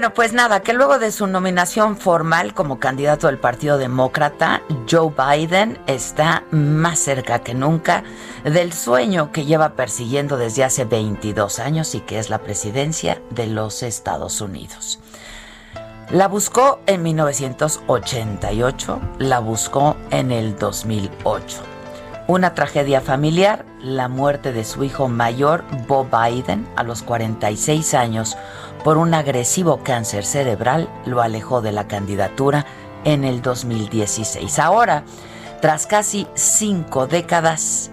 Bueno, pues nada, que luego de su nominación formal como candidato del Partido Demócrata, Joe Biden está más cerca que nunca del sueño que lleva persiguiendo desde hace 22 años y que es la presidencia de los Estados Unidos. La buscó en 1988, la buscó en el 2008. Una tragedia familiar, la muerte de su hijo mayor, Bob Biden, a los 46 años, por un agresivo cáncer cerebral lo alejó de la candidatura en el 2016. Ahora, tras casi cinco décadas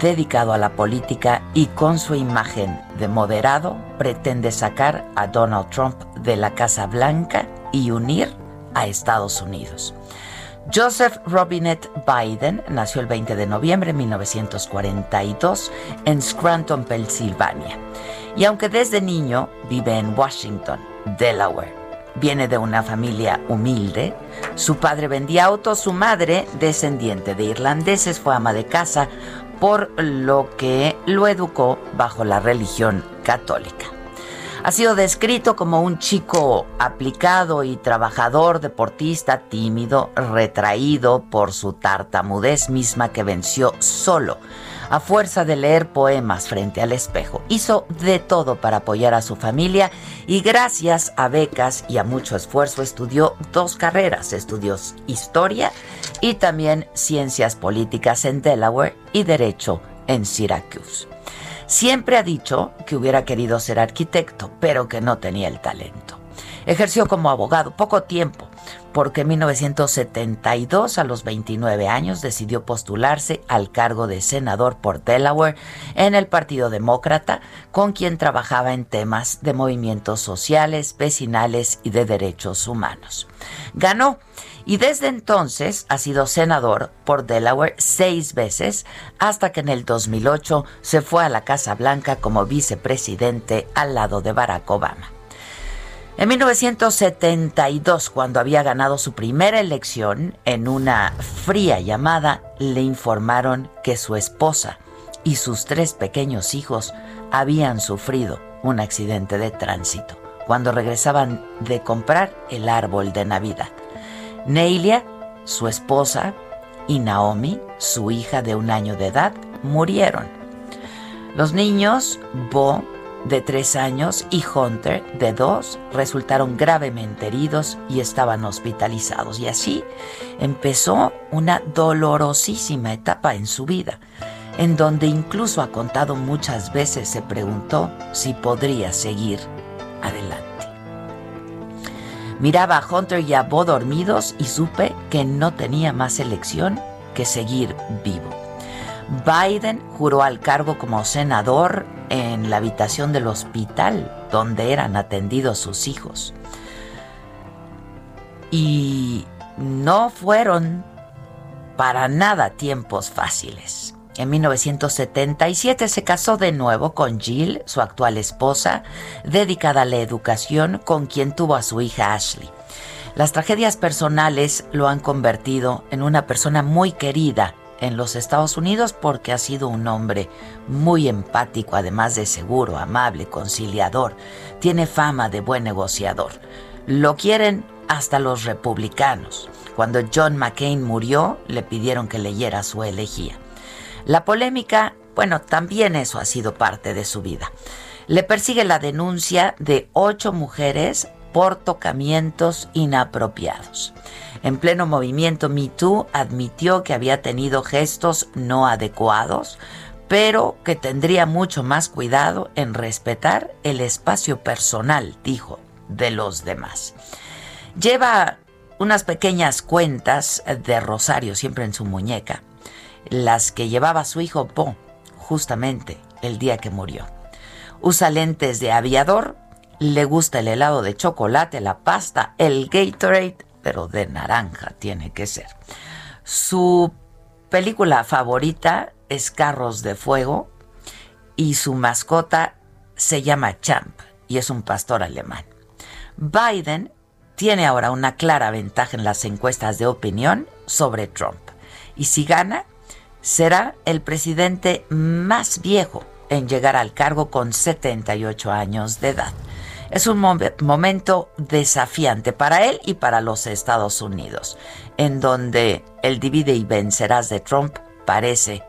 dedicado a la política y con su imagen de moderado, pretende sacar a Donald Trump de la Casa Blanca y unir a Estados Unidos. Joseph Robinette Biden nació el 20 de noviembre de 1942 en Scranton, Pensilvania. Y aunque desde niño vive en Washington, Delaware, viene de una familia humilde, su padre vendía autos, su madre, descendiente de irlandeses, fue ama de casa, por lo que lo educó bajo la religión católica. Ha sido descrito como un chico aplicado y trabajador, deportista, tímido, retraído por su tartamudez misma que venció solo a fuerza de leer poemas frente al espejo. Hizo de todo para apoyar a su familia y gracias a becas y a mucho esfuerzo estudió dos carreras, estudios historia y también ciencias políticas en Delaware y derecho en Syracuse. Siempre ha dicho que hubiera querido ser arquitecto, pero que no tenía el talento. Ejerció como abogado poco tiempo, porque en 1972, a los 29 años, decidió postularse al cargo de senador por Delaware en el Partido Demócrata, con quien trabajaba en temas de movimientos sociales, vecinales y de derechos humanos. Ganó y desde entonces ha sido senador por Delaware seis veces hasta que en el 2008 se fue a la Casa Blanca como vicepresidente al lado de Barack Obama. En 1972, cuando había ganado su primera elección, en una fría llamada le informaron que su esposa y sus tres pequeños hijos habían sufrido un accidente de tránsito cuando regresaban de comprar el árbol de Navidad. Neilia, su esposa, y Naomi, su hija de un año de edad, murieron. Los niños, Bo, de tres años, y Hunter, de dos, resultaron gravemente heridos y estaban hospitalizados. Y así empezó una dolorosísima etapa en su vida, en donde incluso ha contado muchas veces se preguntó si podría seguir adelante. Miraba a Hunter y a Bo dormidos y supe que no tenía más elección que seguir vivo. Biden juró al cargo como senador en la habitación del hospital donde eran atendidos sus hijos. Y no fueron para nada tiempos fáciles. En 1977 se casó de nuevo con Jill, su actual esposa, dedicada a la educación, con quien tuvo a su hija Ashley. Las tragedias personales lo han convertido en una persona muy querida en los Estados Unidos porque ha sido un hombre muy empático, además de seguro, amable, conciliador. Tiene fama de buen negociador. Lo quieren hasta los republicanos. Cuando John McCain murió, le pidieron que leyera su elegía. La polémica, bueno, también eso ha sido parte de su vida. Le persigue la denuncia de ocho mujeres por tocamientos inapropiados. En pleno movimiento Me Too admitió que había tenido gestos no adecuados, pero que tendría mucho más cuidado en respetar el espacio personal, dijo, de los demás. Lleva unas pequeñas cuentas de rosario siempre en su muñeca, las que llevaba su hijo Po, justamente el día que murió. Usa lentes de aviador, le gusta el helado de chocolate, la pasta, el Gatorade, pero de naranja tiene que ser. Su película favorita es Carros de Fuego y su mascota se llama Champ y es un pastor alemán. Biden tiene ahora una clara ventaja en las encuestas de opinión sobre Trump y si gana será el presidente más viejo en llegar al cargo con 78 años de edad. Es un momento desafiante para él y para los Estados Unidos, en donde el divide y vencerás de Trump parece,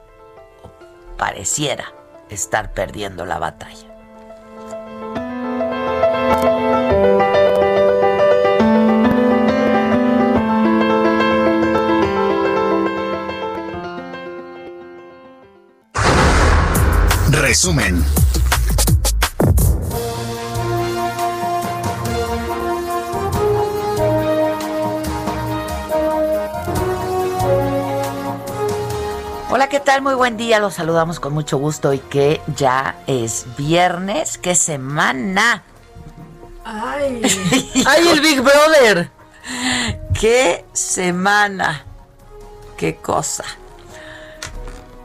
pareciera, estar perdiendo la batalla. Resumen. Hola, ¿qué tal? Muy buen día. Los saludamos con mucho gusto y que ya es viernes. ¡Qué semana! ¡Ay! ¡Ay, el Big Brother! ¡Qué semana! ¡Qué cosa!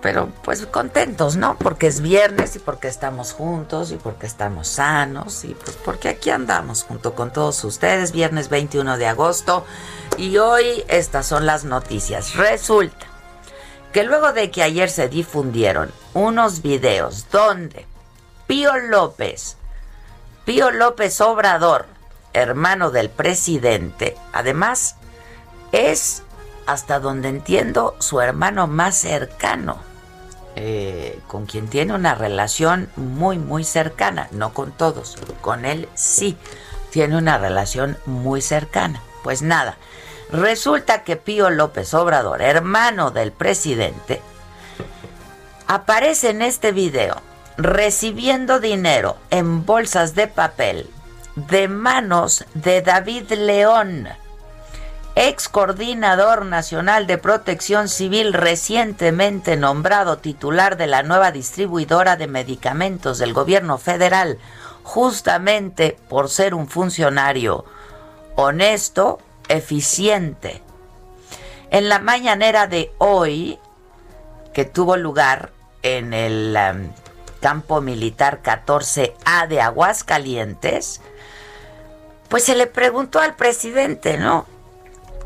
Pero pues contentos, ¿no? Porque es viernes y porque estamos juntos y porque estamos sanos y pues porque aquí andamos junto con todos ustedes. Viernes 21 de agosto y hoy estas son las noticias. Resulta que luego de que ayer se difundieron unos videos donde Pío López, Pío López Obrador, hermano del presidente, además es, hasta donde entiendo, su hermano más cercano, eh, con quien tiene una relación muy, muy cercana, no con todos, con él sí, tiene una relación muy cercana. Pues nada, Resulta que Pío López Obrador, hermano del presidente, aparece en este video recibiendo dinero en bolsas de papel de manos de David León, ex coordinador nacional de protección civil recientemente nombrado titular de la nueva distribuidora de medicamentos del gobierno federal, justamente por ser un funcionario honesto, eficiente. En la mañanera de hoy, que tuvo lugar en el um, campo militar 14A de Aguascalientes, pues se le preguntó al presidente, ¿no?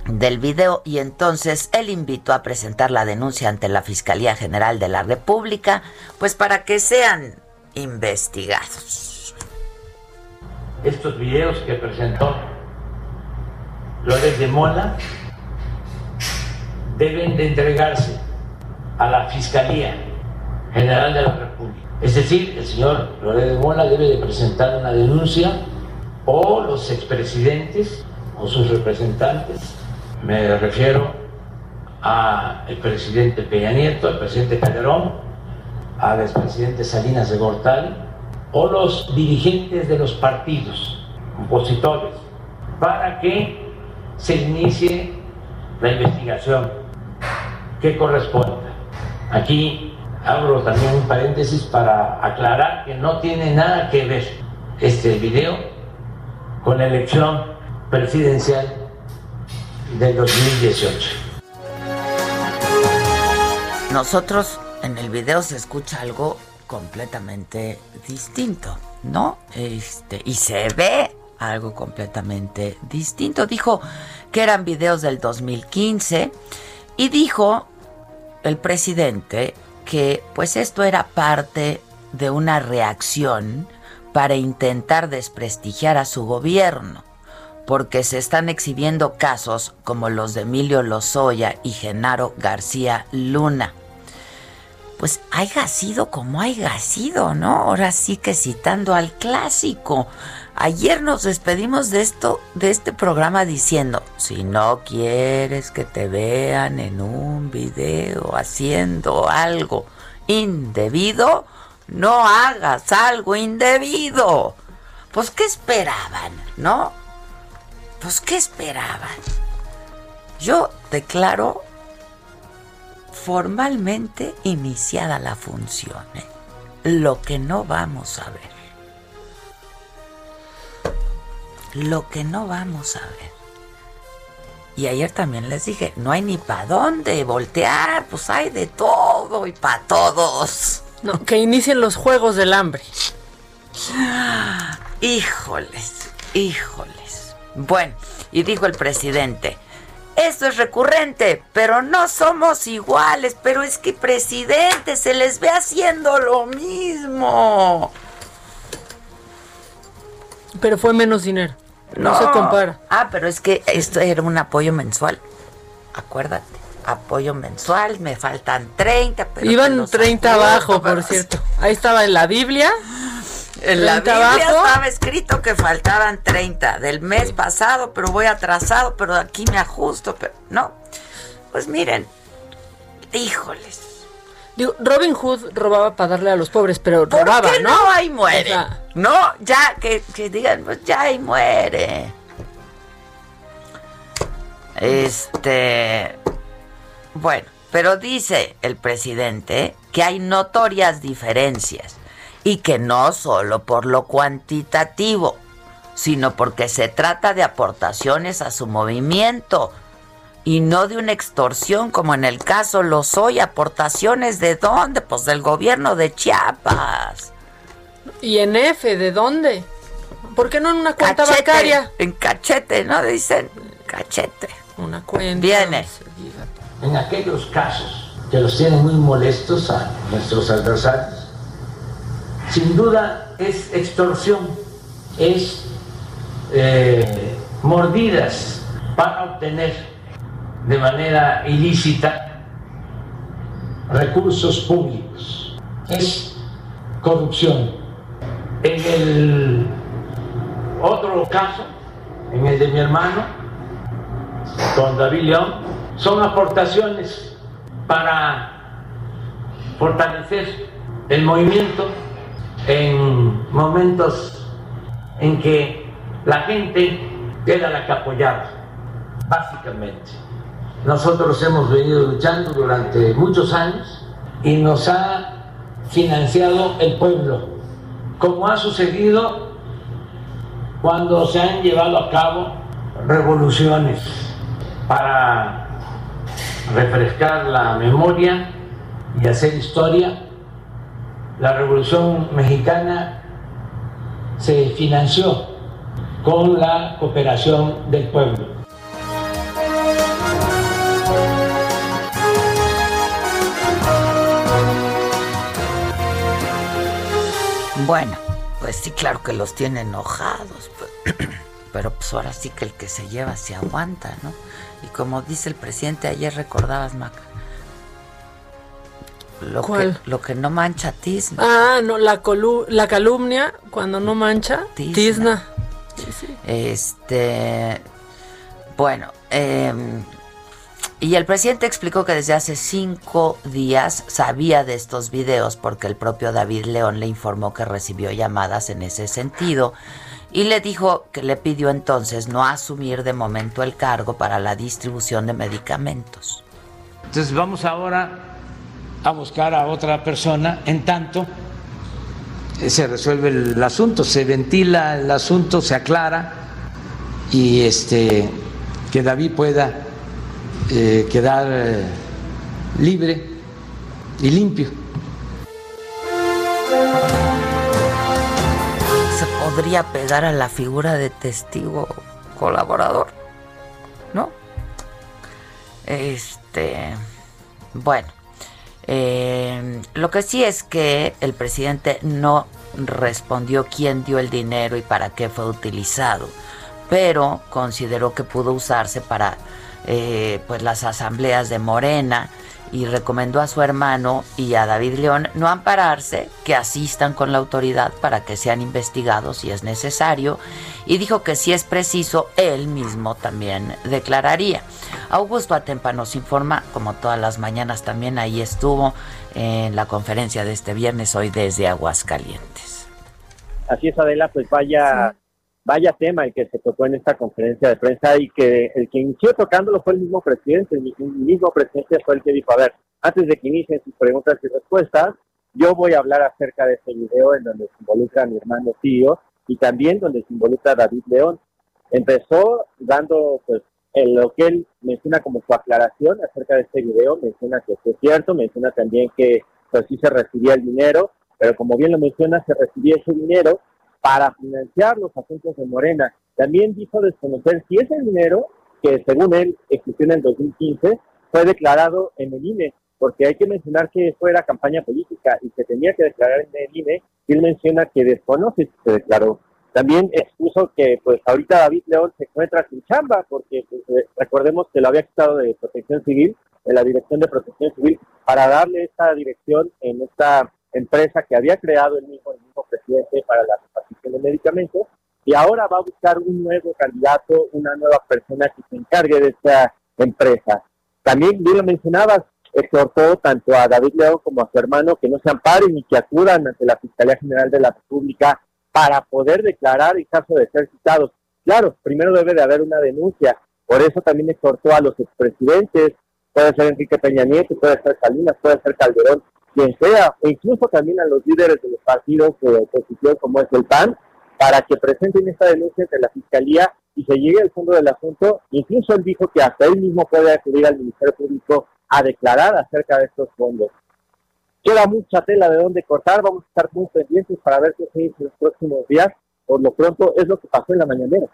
Del video y entonces él invitó a presentar la denuncia ante la Fiscalía General de la República, pues para que sean investigados. Estos videos que presentó Flores de Mola deben de entregarse a la Fiscalía General de la República. Es decir, el señor Flores de Mola debe de presentar una denuncia o los expresidentes o sus representantes, me refiero al presidente Peña Nieto, al presidente Calderón, al expresidente Salinas de Gortari, o los dirigentes de los partidos opositores, para que se inicie la investigación que corresponda. Aquí abro también un paréntesis para aclarar que no tiene nada que ver este video con la elección presidencial del 2018. Nosotros en el video se escucha algo completamente distinto, ¿no? Este, y se ve algo completamente distinto. Dijo que eran videos del 2015 y dijo el presidente que pues esto era parte de una reacción para intentar desprestigiar a su gobierno, porque se están exhibiendo casos como los de Emilio Lozoya y Genaro García Luna. Pues haya sido como haya sido, ¿no? Ahora sí que citando al clásico. Ayer nos despedimos de esto, de este programa diciendo, si no quieres que te vean en un video haciendo algo indebido, no hagas algo indebido. Pues ¿qué esperaban, no? Pues ¿qué esperaban? Yo declaro formalmente iniciada la función, ¿eh? lo que no vamos a ver. Lo que no vamos a ver. Y ayer también les dije, no hay ni para dónde voltear, pues hay de todo y para todos. No, que inicien los juegos del hambre. Híjoles, híjoles. Bueno, y dijo el presidente, esto es recurrente, pero no somos iguales, pero es que presidente se les ve haciendo lo mismo. Pero fue menos dinero. No, se compara. Ah, pero es que esto era un apoyo mensual. Acuérdate. Apoyo mensual, me faltan 30. Pero Iban 30 abajo, por cierto. Ahí estaba en la Biblia. En la Biblia estaba escrito que faltaban 30 del mes pasado, pero voy atrasado, pero aquí me ajusto, pero no. Pues miren, híjoles. Digo, Robin Hood robaba para darle a los pobres, pero robaba, ¿no? No, ahí muere. no, ya, que, que digan, pues ya ahí muere. Este. Bueno, pero dice el presidente que hay notorias diferencias y que no solo por lo cuantitativo, sino porque se trata de aportaciones a su movimiento y no de una extorsión como en el caso lo soy aportaciones de dónde pues del gobierno de Chiapas. Y en F de dónde ¿por qué no en una cuenta bancaria en cachete no dicen cachete. Una cuenta viene. en aquellos casos que los tienen muy molestos a nuestros adversarios sin duda es extorsión es eh, mordidas para obtener de manera ilícita recursos públicos. Es corrupción. En el otro caso, en el de mi hermano, con David León, son aportaciones para fortalecer el movimiento en momentos en que la gente era la que apoyaba, básicamente. Nosotros hemos venido luchando durante muchos años y nos ha financiado el pueblo, como ha sucedido cuando se han llevado a cabo revoluciones para refrescar la memoria y hacer historia. La revolución mexicana se financió con la cooperación del pueblo. Bueno, pues sí, claro que los tiene enojados, pues. pero pues ahora sí que el que se lleva se aguanta, ¿no? Y como dice el presidente ayer, recordabas, Mac, lo, Que, lo que no mancha tizna. Ah, no, la, la calumnia cuando no mancha tizna. Este, bueno, eh, y el presidente explicó que desde hace cinco días sabía de estos videos porque el propio David León le informó que recibió llamadas en ese sentido y le dijo que le pidió entonces no asumir de momento el cargo para la distribución de medicamentos. Entonces vamos ahora a buscar a otra persona, en tanto se resuelve el asunto, se ventila el asunto, se aclara y este que David pueda eh, quedar eh, libre y limpio. Se podría pegar a la figura de testigo colaborador, ¿no? Este, bueno, eh, lo que sí es que el presidente no respondió quién dio el dinero y para qué fue utilizado pero consideró que pudo usarse para eh, pues las asambleas de Morena y recomendó a su hermano y a David León no ampararse, que asistan con la autoridad para que sean investigados si es necesario y dijo que si es preciso, él mismo también declararía. Augusto Atempa nos informa, como todas las mañanas también ahí estuvo en la conferencia de este viernes hoy desde Aguascalientes. Así es, Adela, pues vaya vaya tema el que se tocó en esta conferencia de prensa y que el que inició tocándolo fue el mismo presidente, el mismo presidente fue el que dijo, a ver, antes de que inicien sus preguntas y respuestas, yo voy a hablar acerca de este video en donde se involucra a mi hermano tío y también donde se involucra a David León. Empezó dando pues lo que él menciona como su aclaración acerca de este video, menciona que es cierto, menciona también que pues sí se recibía el dinero, pero como bien lo menciona, se recibía ese dinero para financiar los asuntos de Morena. También dijo desconocer si ese dinero, que según él existió en el 2015, fue declarado en el INE, porque hay que mencionar que fue la campaña política y se tenía que declarar en el INE, y él menciona que desconoce si se declaró. También expuso que pues ahorita David León se encuentra sin chamba, porque pues, eh, recordemos que lo había quitado de protección civil, de la dirección de protección civil, para darle esta dirección en esta empresa que había creado el mismo, el mismo presidente para la repartición de medicamentos, y ahora va a buscar un nuevo candidato, una nueva persona que se encargue de esta empresa. También, bien lo mencionabas, exhortó tanto a David León como a su hermano que no se amparen y que acudan ante la Fiscalía General de la República para poder declarar en caso de ser citados. Claro, primero debe de haber una denuncia, por eso también exhortó a los expresidentes, puede ser Enrique Peña Nieto, puede ser Salinas, puede ser Calderón, quien sea, e incluso también a los líderes de los partidos de oposición como es el PAN, para que presenten esta denuncia ante la Fiscalía y se llegue al fondo del asunto. Incluso él dijo que hasta él mismo puede acudir al Ministerio Público a declarar acerca de estos fondos. Queda mucha tela de dónde cortar, vamos a estar muy pendientes para ver qué se dice en los próximos días. Por lo pronto es lo que pasó en la mañanera.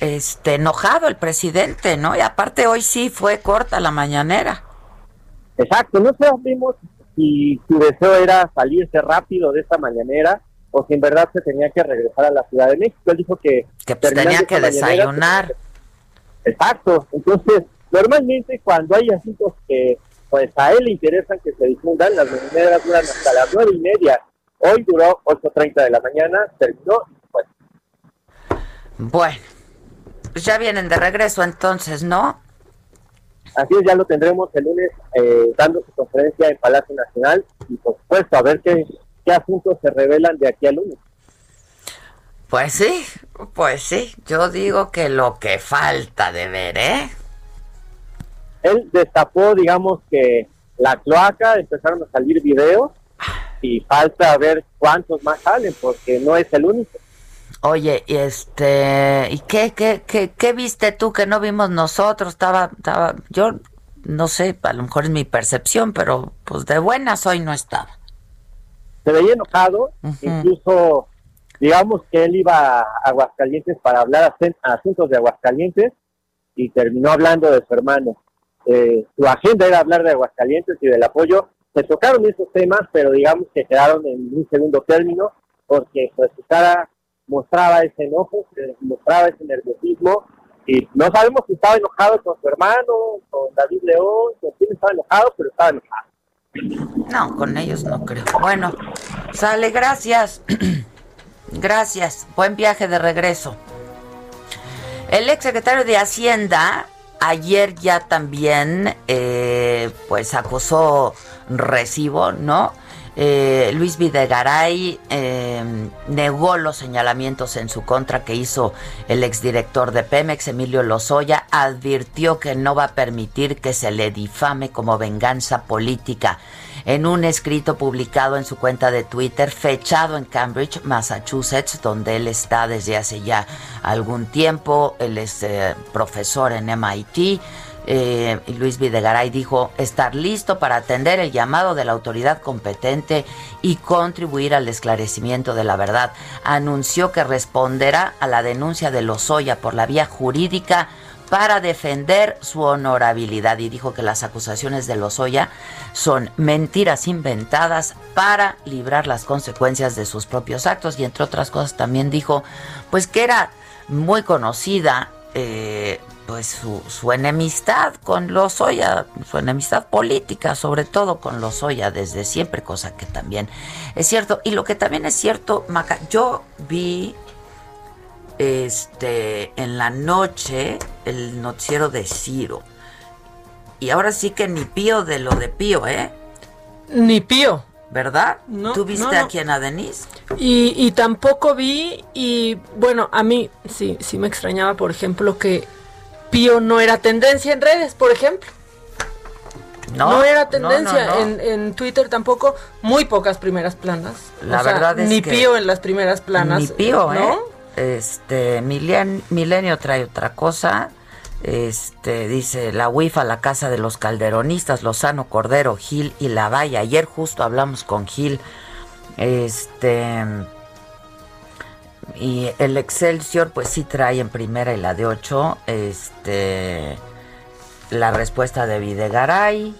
Este, enojado el presidente, ¿no? Y aparte hoy sí fue corta la mañanera. Exacto, no sabemos si su deseo era salirse rápido de esta mañanera o si en verdad se tenía que regresar a la Ciudad de México. Él dijo que, que pues, tenía que desayunar. Exacto, entonces normalmente cuando hay asuntos que pues a él le interesan que se difundan, las mañaneras duran hasta las nueve y media. Hoy duró 8.30 de la mañana, terminó pues. Bueno, pues ya vienen de regreso entonces, ¿no? Así es, ya lo tendremos el lunes eh, dando su conferencia en Palacio Nacional y por supuesto a ver qué, qué asuntos se revelan de aquí al lunes. Pues sí, pues sí, yo digo que lo que falta de ver, ¿eh? Él destapó, digamos que la cloaca, empezaron a salir videos y falta ver cuántos más salen porque no es el único. Oye, y este, ¿y qué, qué, qué, qué viste tú que no vimos nosotros? Estaba, estaba, yo no sé, a lo mejor es mi percepción, pero pues de buenas hoy no estaba. Se veía enojado, incluso digamos que él iba a Aguascalientes para hablar a asuntos de Aguascalientes y terminó hablando de su hermano. Eh, su agenda era hablar de Aguascalientes y del apoyo. Se tocaron esos temas, pero digamos que quedaron en un segundo término porque pues su cara mostraba ese enojo, mostraba ese nerviosismo y no sabemos si estaba enojado con su hermano, con David León, con quién estaba enojado, pero estaba enojado. No, con ellos no creo. Bueno, sale, gracias. gracias. Buen viaje de regreso. El ex secretario de Hacienda ayer ya también, eh, pues acusó recibo, ¿no? Eh, Luis Videgaray eh, negó los señalamientos en su contra que hizo el exdirector de Pemex, Emilio Lozoya, advirtió que no va a permitir que se le difame como venganza política. En un escrito publicado en su cuenta de Twitter, fechado en Cambridge, Massachusetts, donde él está desde hace ya algún tiempo, él es eh, profesor en MIT, eh, Luis Videgaray dijo estar listo para atender el llamado de la autoridad competente y contribuir al esclarecimiento de la verdad. Anunció que responderá a la denuncia de Lozoya por la vía jurídica para defender su honorabilidad y dijo que las acusaciones de Lozoya son mentiras inventadas para librar las consecuencias de sus propios actos y entre otras cosas también dijo pues que era muy conocida, eh, pues su, su, enemistad con Lozoya, su enemistad política, sobre todo con Lozoya desde siempre, cosa que también es cierto. Y lo que también es cierto, Maca, yo vi este en la noche el noticiero de Ciro. Y ahora sí que ni pío de lo de pío, ¿eh? Ni pío. ¿Verdad? No, ¿Tú viste a quién? ¿A Denise? Y, y tampoco vi, y bueno, a mí sí, sí me extrañaba, por ejemplo, que Pío no era tendencia en redes, por ejemplo. No, no era tendencia en, en, Twitter tampoco, muy pocas primeras planas. La verdad es ni Pío en las primeras planas. Ni Pío, ¿no? ¿eh? Este, Milenio trae otra cosa. Este dice la WIFA, la casa de los calderonistas, Lozano, Cordero, Gil y La Valla. Ayer justo hablamos con Gil. Este y el Excelsior pues sí trae en primera y la de 8 este la respuesta de Videgaray,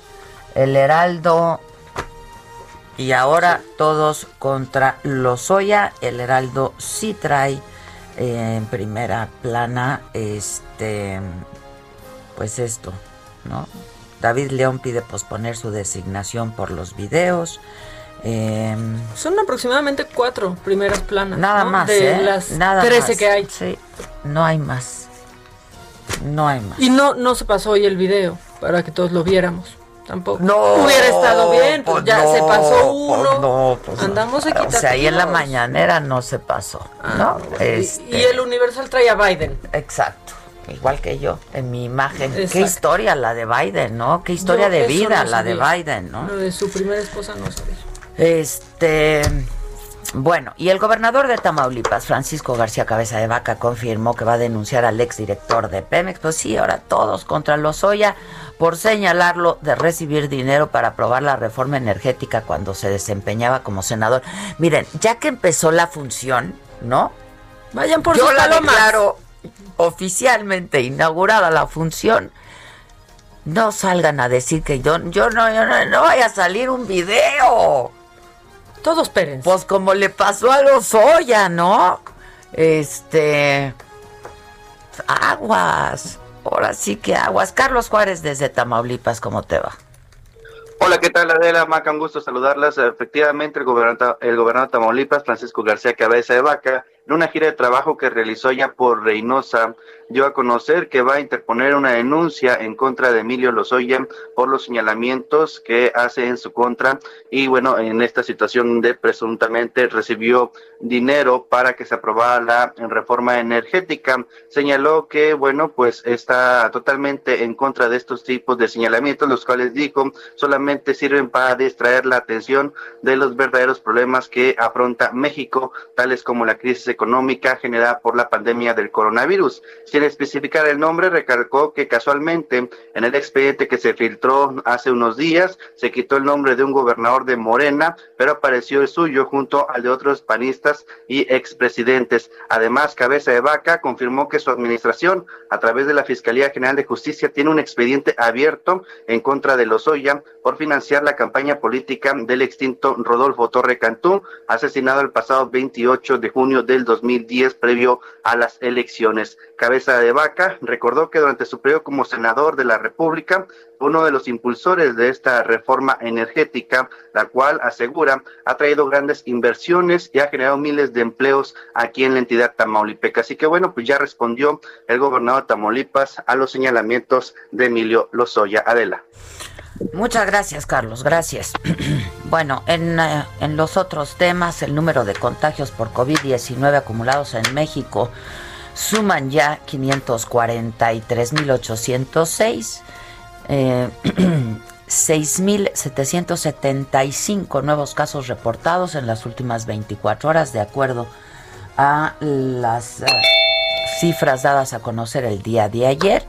el Heraldo y ahora todos contra Lozoya, el Heraldo sí trae eh, en primera plana este pues esto, ¿no? David León pide posponer su designación por los videos. Em, Son aproximadamente cuatro primeras planas. Nada más. De ¿eh? las nada 13 que hay. Sí, no hay más. No hay más. Y no, no se pasó hoy el video para que todos lo viéramos. Tampoco. No. Hubiera estado bien, pues, pues ya no, se pasó pues uno. no, pues Andamos no. O sea, ahí en la mañanera no se pasó, ¿no? Y- Este, Y, el Universal trae a Biden. Exacto. Igual que yo, en mi imagen. Qué Exacto. historia la de Biden, ¿no? Qué historia Yo de vida la de. Biden, ¿no? Lo de su primera esposa no sabía. Este. Bueno, y el gobernador de Tamaulipas, Francisco García Cabeza de Vaca, confirmó que va a denunciar al exdirector de Pemex. Pues sí, ahora todos contra Lozoya por señalarlo de recibir dinero para aprobar la reforma energética cuando se desempeñaba como senador. Miren, ya que empezó la función, ¿no? Vayan por Yo sus la declaro oficialmente inaugurada la función. No salgan a decir que yo, yo no, yo no, no vaya a salir un video. Todos espérense. Pues como le pasó a los Oya, ¿no? Este. Aguas. Ahora sí que aguas. Carlos Juárez desde Tamaulipas, ¿cómo te va? Hola, ¿qué tal Adela? Maca, un gusto saludarlas. Efectivamente, el gobernador, el gobernador de Tamaulipas, Francisco García Cabeza de Vaca, en una gira de trabajo que realizó ya por Reynosa, dio a conocer que va a interponer una denuncia en contra de Emilio Lozoya por los señalamientos que hace en su contra y bueno, en esta situación de presuntamente recibió dinero para que se aprobara la reforma energética. Señaló que bueno, pues está totalmente en contra de estos tipos de señalamientos, los cuales dijo solamente sirven para distraer la atención de los verdaderos problemas que afronta México, tales como la crisis generada por la pandemia del coronavirus. Sin especificar el nombre, recalcó que casualmente en el expediente que se filtró hace unos días se quitó el nombre de un gobernador de Morena, pero apareció el suyo junto al de otros panistas y expresidentes. Además, Cabeza de Vaca confirmó que su administración, a través de la Fiscalía General de Justicia, tiene un expediente abierto en contra de Lozoya por financiar la campaña política del extinto Rodolfo Torre Cantú, asesinado el pasado 28 de junio del 2010 previo a las elecciones. Cabeza de Vaca recordó que durante su periodo como senador de la República, uno de los impulsores de esta reforma energética, la cual asegura ha traído grandes inversiones y ha generado miles de empleos aquí en la entidad tamaulipeca. Así que bueno, pues ya respondió el gobernador de Tamaulipas a los señalamientos de Emilio Lozoya. Adela. Muchas gracias, Carlos. Gracias. bueno, en, eh, en los otros temas, el número de contagios por COVID-19 acumulados en México suman ya 543.806. Eh, 6.775 nuevos casos reportados en las últimas 24 horas, de acuerdo a las eh, cifras dadas a conocer el día de ayer.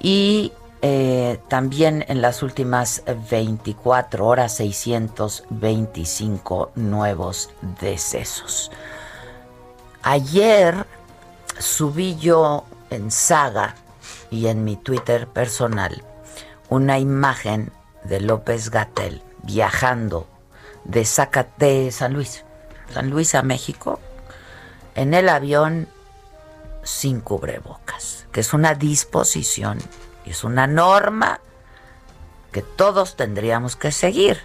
Y eh, también en las últimas 24 horas 625 nuevos decesos. Ayer subí yo en Saga y en mi Twitter personal una imagen de López Gatel viajando de, de San Luis, San Luis a México, en el avión sin cubrebocas, que es una disposición es una norma que todos tendríamos que seguir,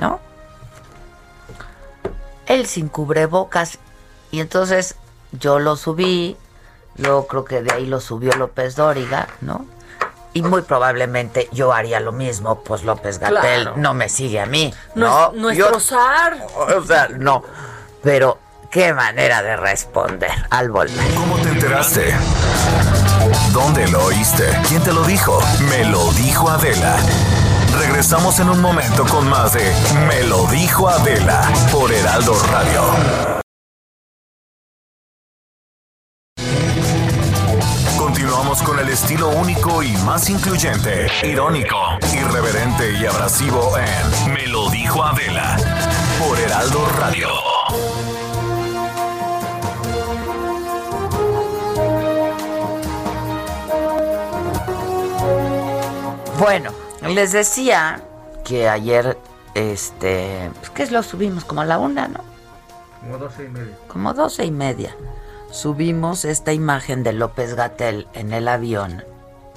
¿no? Él sin cubrebocas y entonces yo lo subí, luego creo que de ahí lo subió López Dóriga, ¿no? Y muy probablemente yo haría lo mismo, pues López Gatel no me sigue a mí. No, no es O sea, no. Pero qué manera de responder al volver. ¿Cómo te enteraste? ¿Dónde lo oíste? ¿Quién te lo dijo? Me lo dijo Adela. Regresamos en un momento con más de Me lo dijo Adela por Heraldo Radio. Continuamos con el estilo único y más incluyente, irónico, irreverente y abrasivo en Me lo dijo Adela por Heraldo Radio. Bueno, les decía que ayer, este, pues que lo subimos como a la una, ¿no? Como doce y media. Como doce y media subimos esta imagen de López Gatel en el avión.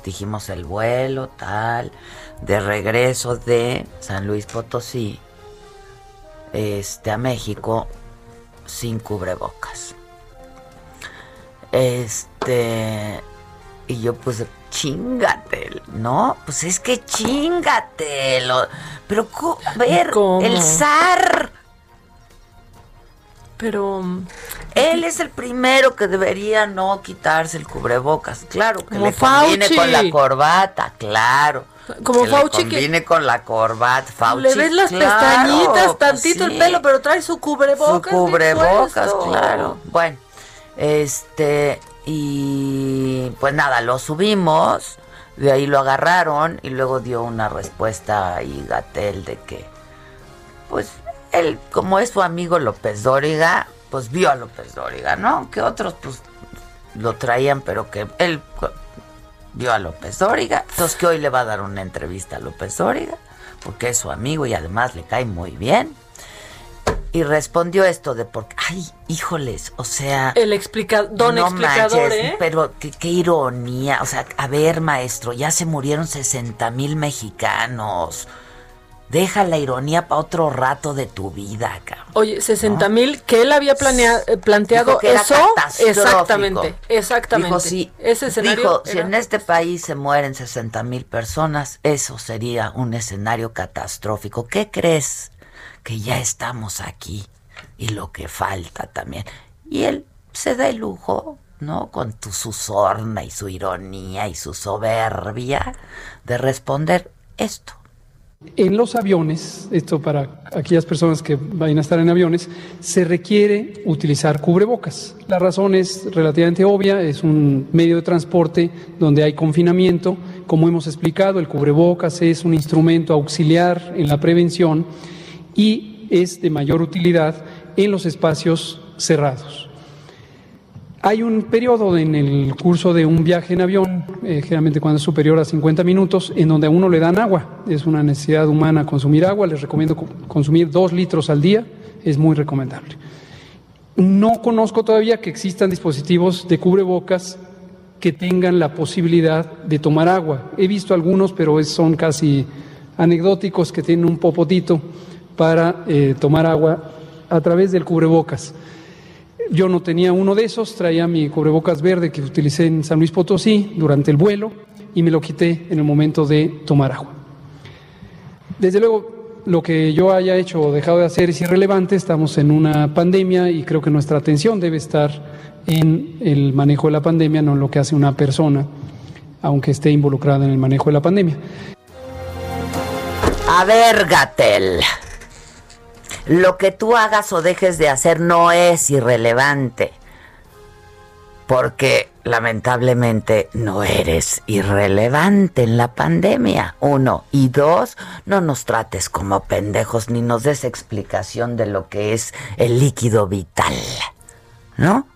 Dijimos el vuelo, tal, de regreso de San Luis Potosí este, a México sin cubrebocas. Este, y yo pues, chingate, ¿no? Pues es que chingate. pero, ver, el zar pero él es el primero que debería no quitarse el cubrebocas, claro, que le combine con la corbata, claro. Como que Fauci le combine con la corbata, Fauci. Le ves las pestañitas, pues tantito el pelo, pero trae su cubrebocas. Su cubrebocas, claro. Bueno, este y pues nada, lo subimos, de ahí lo agarraron y luego dio una respuesta y Gatel de que pues él, como es su amigo López Dóriga, pues vio a López Dóriga, ¿no? Que otros, pues, lo traían, pero que él vio a López Dóriga. Entonces, que hoy le va a dar una entrevista a López Dóriga, porque es su amigo y además le cae muy bien. Y respondió esto de porque, ay, híjoles, o sea... El explicador, don explicador, ¿eh? Pero qué, qué, ironía, o sea, a ver, maestro, ya se murieron 60 mil mexicanos. Deja la ironía para otro rato de tu vida, cabrón. Oye, 60 mil, que él había eh, planteado eso. Exactamente, exactamente. Dijo, si, Ese escenario si en este país se mueren 60 mil personas, eso sería un escenario catastrófico. ¿Qué crees? Que ya estamos aquí y lo que falta también. Y él se da el lujo, ¿no? Con tu, su sorna y su ironía y su soberbia de responder esto. En los aviones, esto para aquellas personas que vayan a estar en aviones, se requiere utilizar cubrebocas. La razón es relativamente obvia, es un medio de transporte donde hay confinamiento. Como hemos explicado, el cubrebocas es un instrumento auxiliar en la prevención y es de mayor utilidad en los espacios cerrados. Hay un periodo en el curso de un viaje en avión, eh, generalmente cuando es superior a 50 minutos, en donde a uno le dan agua. Es una necesidad humana consumir agua. Les recomiendo consumir dos litros al día. Es muy recomendable. No conozco todavía que existan dispositivos de cubrebocas que tengan la posibilidad de tomar agua. He visto algunos, pero son casi anecdóticos que tienen un popotito para eh, tomar agua a través del cubrebocas. Yo no tenía uno de esos, traía mi cubrebocas verde que utilicé en San Luis Potosí durante el vuelo y me lo quité en el momento de tomar agua. Desde luego, lo que yo haya hecho o dejado de hacer es irrelevante, estamos en una pandemia y creo que nuestra atención debe estar en el manejo de la pandemia, no en lo que hace una persona, aunque esté involucrada en el manejo de la pandemia. A ver, Gatel. Lo que tú hagas o dejes de hacer no es irrelevante. Porque lamentablemente no eres irrelevante en la pandemia. Uno. Y dos, no nos trates como pendejos ni nos des explicación de lo que es el líquido vital. ¿No?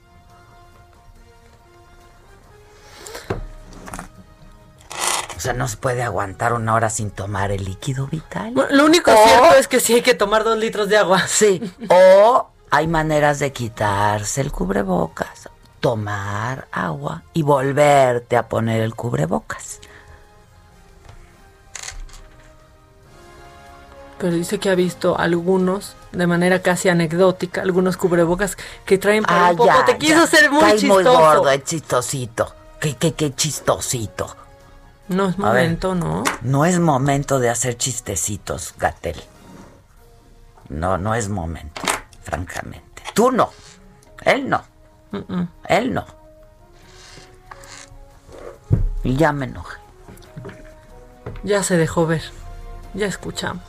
O sea, no se puede aguantar una hora sin tomar el líquido vital. lo único cierto es que sí hay que tomar dos litros de agua. Sí. o hay maneras de quitarse el cubrebocas. tomar agua y volverte a poner el cubrebocas. Pero dice que ha visto algunos, de manera casi anecdótica, algunos cubrebocas que traen para Ah, un poco. Te quiso ser muy chistoso. muy gordo, es chistosito. Qué, qué, qué chistosito. No es ver. momento, ¿no? No es momento de hacer chistecitos, Gatel. No, no es momento, francamente. Tú no. Él no. Él no. Y ya me enojé. Ya se dejó ver. Ya escuchamos.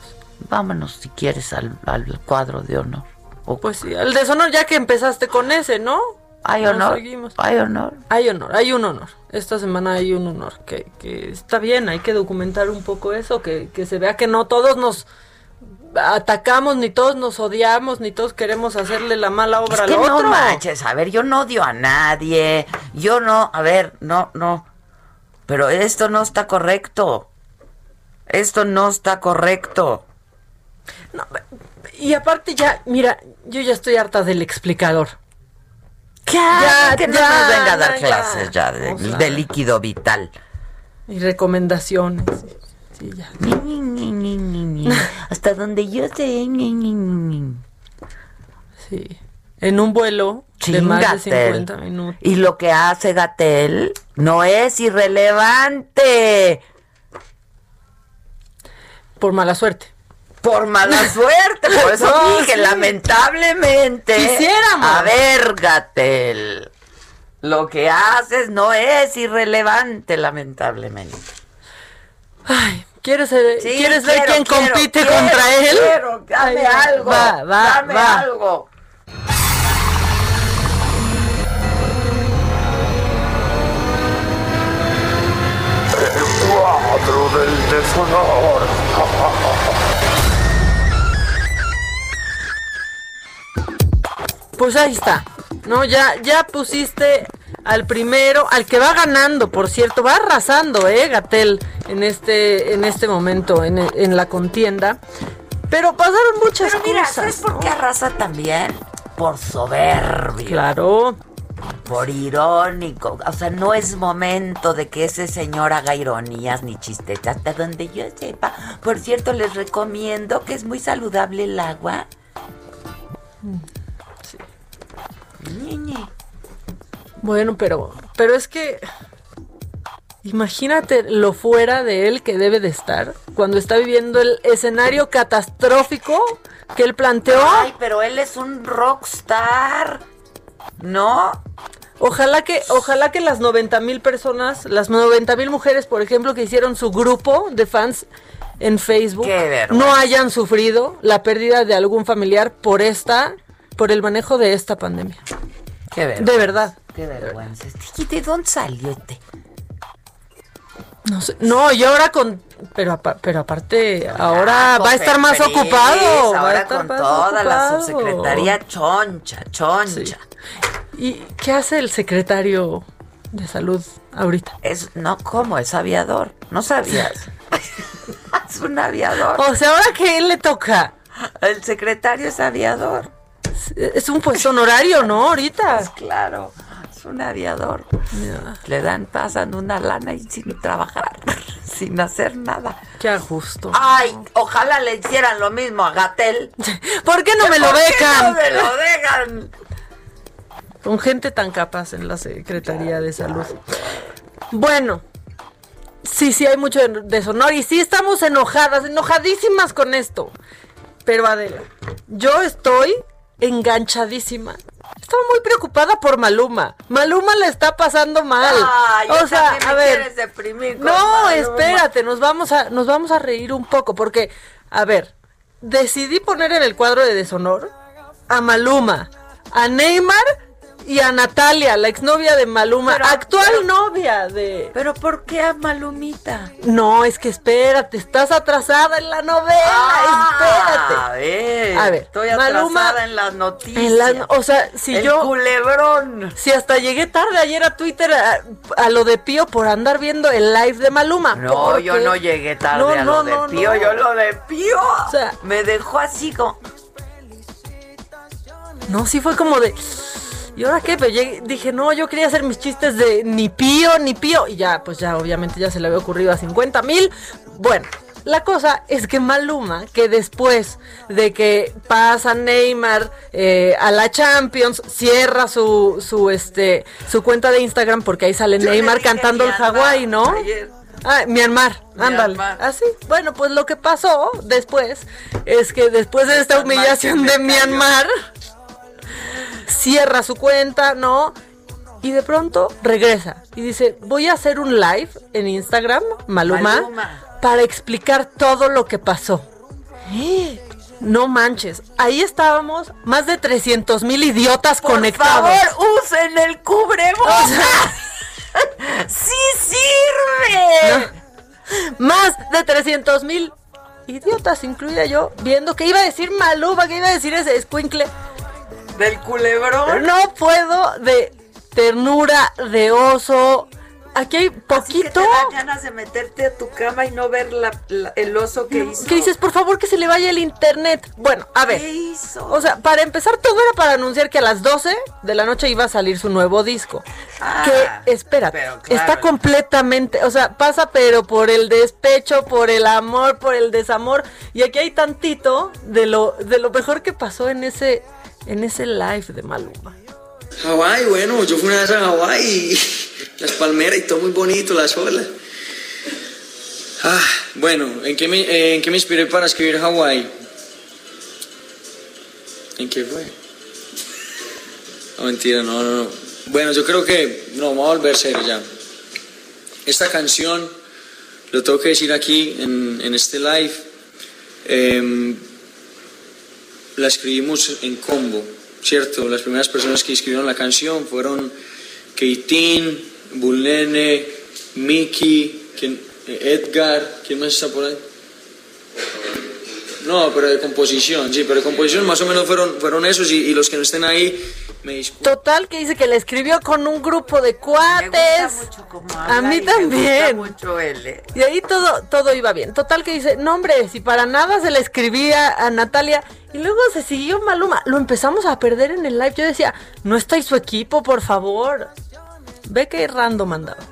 Vámonos si quieres al, al cuadro de honor. O- Pues sí, el deshonor ya que empezaste con ese, ¿no? ¿Hay honor? ¿Hay honor? Hay honor, hay un honor. Esta semana hay un honor. Que, que está bien, hay que documentar un poco eso, que, que se vea que no todos nos atacamos, ni todos nos odiamos, ni todos queremos hacerle la mala obra Es al que no otro. manches, a ver, yo no odio a nadie. Yo no, a ver, no, no. Pero esto no está correcto. Esto no está correcto. Y aparte ya, mira, yo ya estoy harta del explicador. Ya, que no ya, nos venga a dar ya, clases ya de, O sea, de líquido vital. Y recomendaciones. Sí, ya. Hasta donde yo sé. Sí. En un vuelo de más de Chingatel. 50 minutos. Y lo que hace Gatel no es irrelevante. Por mala suerte. Por mala suerte, por eso No, dije, sí. lamentablemente. Quisiéramos. A ver, Gatel. Lo que haces no es irrelevante, lamentablemente. Ay, ¿quieres, ser- Sí, ¿quieres ver quiero, quién quiero, compite quiero, contra él? quiero, dame Ay, algo. Va, va, dame va. algo. Cuadro del deshonor. Pues ahí está. No, ya, ya pusiste al primero, al que va ganando, por cierto, va arrasando, eh, Gatel, en este, en este momento, en, en la contienda. Pero pasaron muchas Pero mira, cosas. ¿sabes por qué arrasa también? Por soberbio. Claro. Por irónico. O sea, no es momento de que ese señor haga ironías ni chistes. Hasta donde yo sepa. Por cierto, les recomiendo que es muy saludable el agua. Bueno, pero, pero es que imagínate lo fuera de él que debe de estar cuando está viviendo el escenario catastrófico que él planteó. Ay, pero él es un rockstar. ¿No? Ojalá que, ojalá que las 90 mil personas, las 90 mil mujeres, por ejemplo, que hicieron su grupo de fans en Facebook, no hayan sufrido la pérdida de algún familiar por esta, por el manejo de esta pandemia. Qué vergüenza. De verdad. Qué vergüenza. ¿Y de dónde salió este? No sé. No, y ahora con. Pero, pero aparte, ahora Ah, va a estar más ocupado. va a Ahora estar con más toda la subsecretaría choncha, choncha. ¿Y qué hace el secretario de salud ahorita? Es, no, ¿cómo? Es aviador. ¿No sabías? es un aviador. O sea, ahora que él le toca. El secretario es aviador. Es un puesto honorario, ¿no? Ahorita. Pues claro, es un aviador. Le dan, pasan una lana y sin trabajar, sin hacer nada. Qué ajusto. Ay, ojalá le hicieran lo mismo a Gatel. ¿Por qué no me lo ¿Por qué no me lo dejan? Con gente tan capaz en la Secretaría de Salud. Bueno, sí, sí hay mucho deshonor y sí estamos enojadas, enojadísimas con esto. Pero Adela, yo estoy enganchadísima. Estaba muy preocupada por Maluma. Maluma le está pasando mal. Ay, o sea, a ver. quieres deprimir con No, Maluma. espérate, nos vamos a nos vamos a reír un poco porque a ver, decidí poner en el cuadro de deshonor a Maluma, a Neymar y a Natalia, la exnovia de Maluma, Pero- actual pero- novia de Pero ¿por qué a Malumita? No, es que espérate, estás atrasada en la novela, Ah, espérate. A ver, A ver, estoy Maluma- atrasada en las noticias. En la- o sea, si El yo culebrón. si hasta llegué tarde ayer a Twitter a, a lo de Pío por andar viendo el live de Maluma. No, porque- yo no llegué tarde No, a no, lo de no, Pío, no. yo lo de Pío. O sea- me dejó así como... No, sí fue como de. ¿Y ahora qué? Pero dije, no, yo quería hacer mis chistes de ni pío, ni pío. Y ya, pues ya, obviamente ya se le había ocurrido a 50 mil. Bueno, la cosa es que Maluma, que después de que pasa Neymar eh, a la Champions, cierra su, su, este, su cuenta de Instagram porque ahí sale Neymar cantando el Hawái, ¿no? Ah, Myanmar, ándale. Así. Ah, bueno, pues lo que pasó después es que después de esta humillación de Myanmar, cierra su cuenta, ¿no? Y de pronto regresa y dice, voy a hacer un live en Instagram, Maluma para explicar todo lo que pasó. No manches, ahí estábamos más de 300 mil idiotas Por conectados. Por favor, usen el cubrebocas. ¡Sí sirve! Más de 300 mil idiotas, incluida yo, viendo que iba a decir Maluba, que iba a decir ese escuincle. Del culebrón. No puedo de ternura, de oso, aquí hay poquito. Así ganas de meterte a tu cama y no ver el oso que hizo. ¿Qué dices? Por favor, que se le vaya el internet. Bueno, a ver. ¿Qué hizo? O sea, para empezar, todo era para anunciar que a las 12 de la noche iba a salir su nuevo disco. Ah, que, espérate, está completamente, o sea, pasa pero por el despecho, por el amor, por el desamor. Y aquí hay tantito de lo, de lo mejor que pasó en ese, en ese live de Maluma. Hawái, bueno, yo fui una vez a Hawái las palmeras y todo muy bonito, las olas. Ah, bueno, ¿en qué, me, ¿en qué me inspiré para escribir Hawái? ¿En qué fue? No, mentira, no, no, no. Bueno, yo creo que, no, vamos a volver serio ya. Esta canción, lo tengo que decir aquí en, en este live, em, la escribimos en combo ¿cierto? Las primeras personas que escribieron la canción fueron Keitin, Bulnene, Miki, Edgar, ¿quién más está por ahí? No, pero de composición, sí, pero de composición más o menos fueron, fueron esos y, los que no estén ahí me. Total, que dice que le escribió con un grupo de cuates. a mí también. mucho él. ¿eh? Y ahí todo, todo iba bien. Total, que dice, no hombre, si para nada se le escribía a Natalia. Y luego se siguió Maluma. Lo empezamos a perder en el live. Yo decía, no está ahí su equipo, por favor. Ve que random andaba.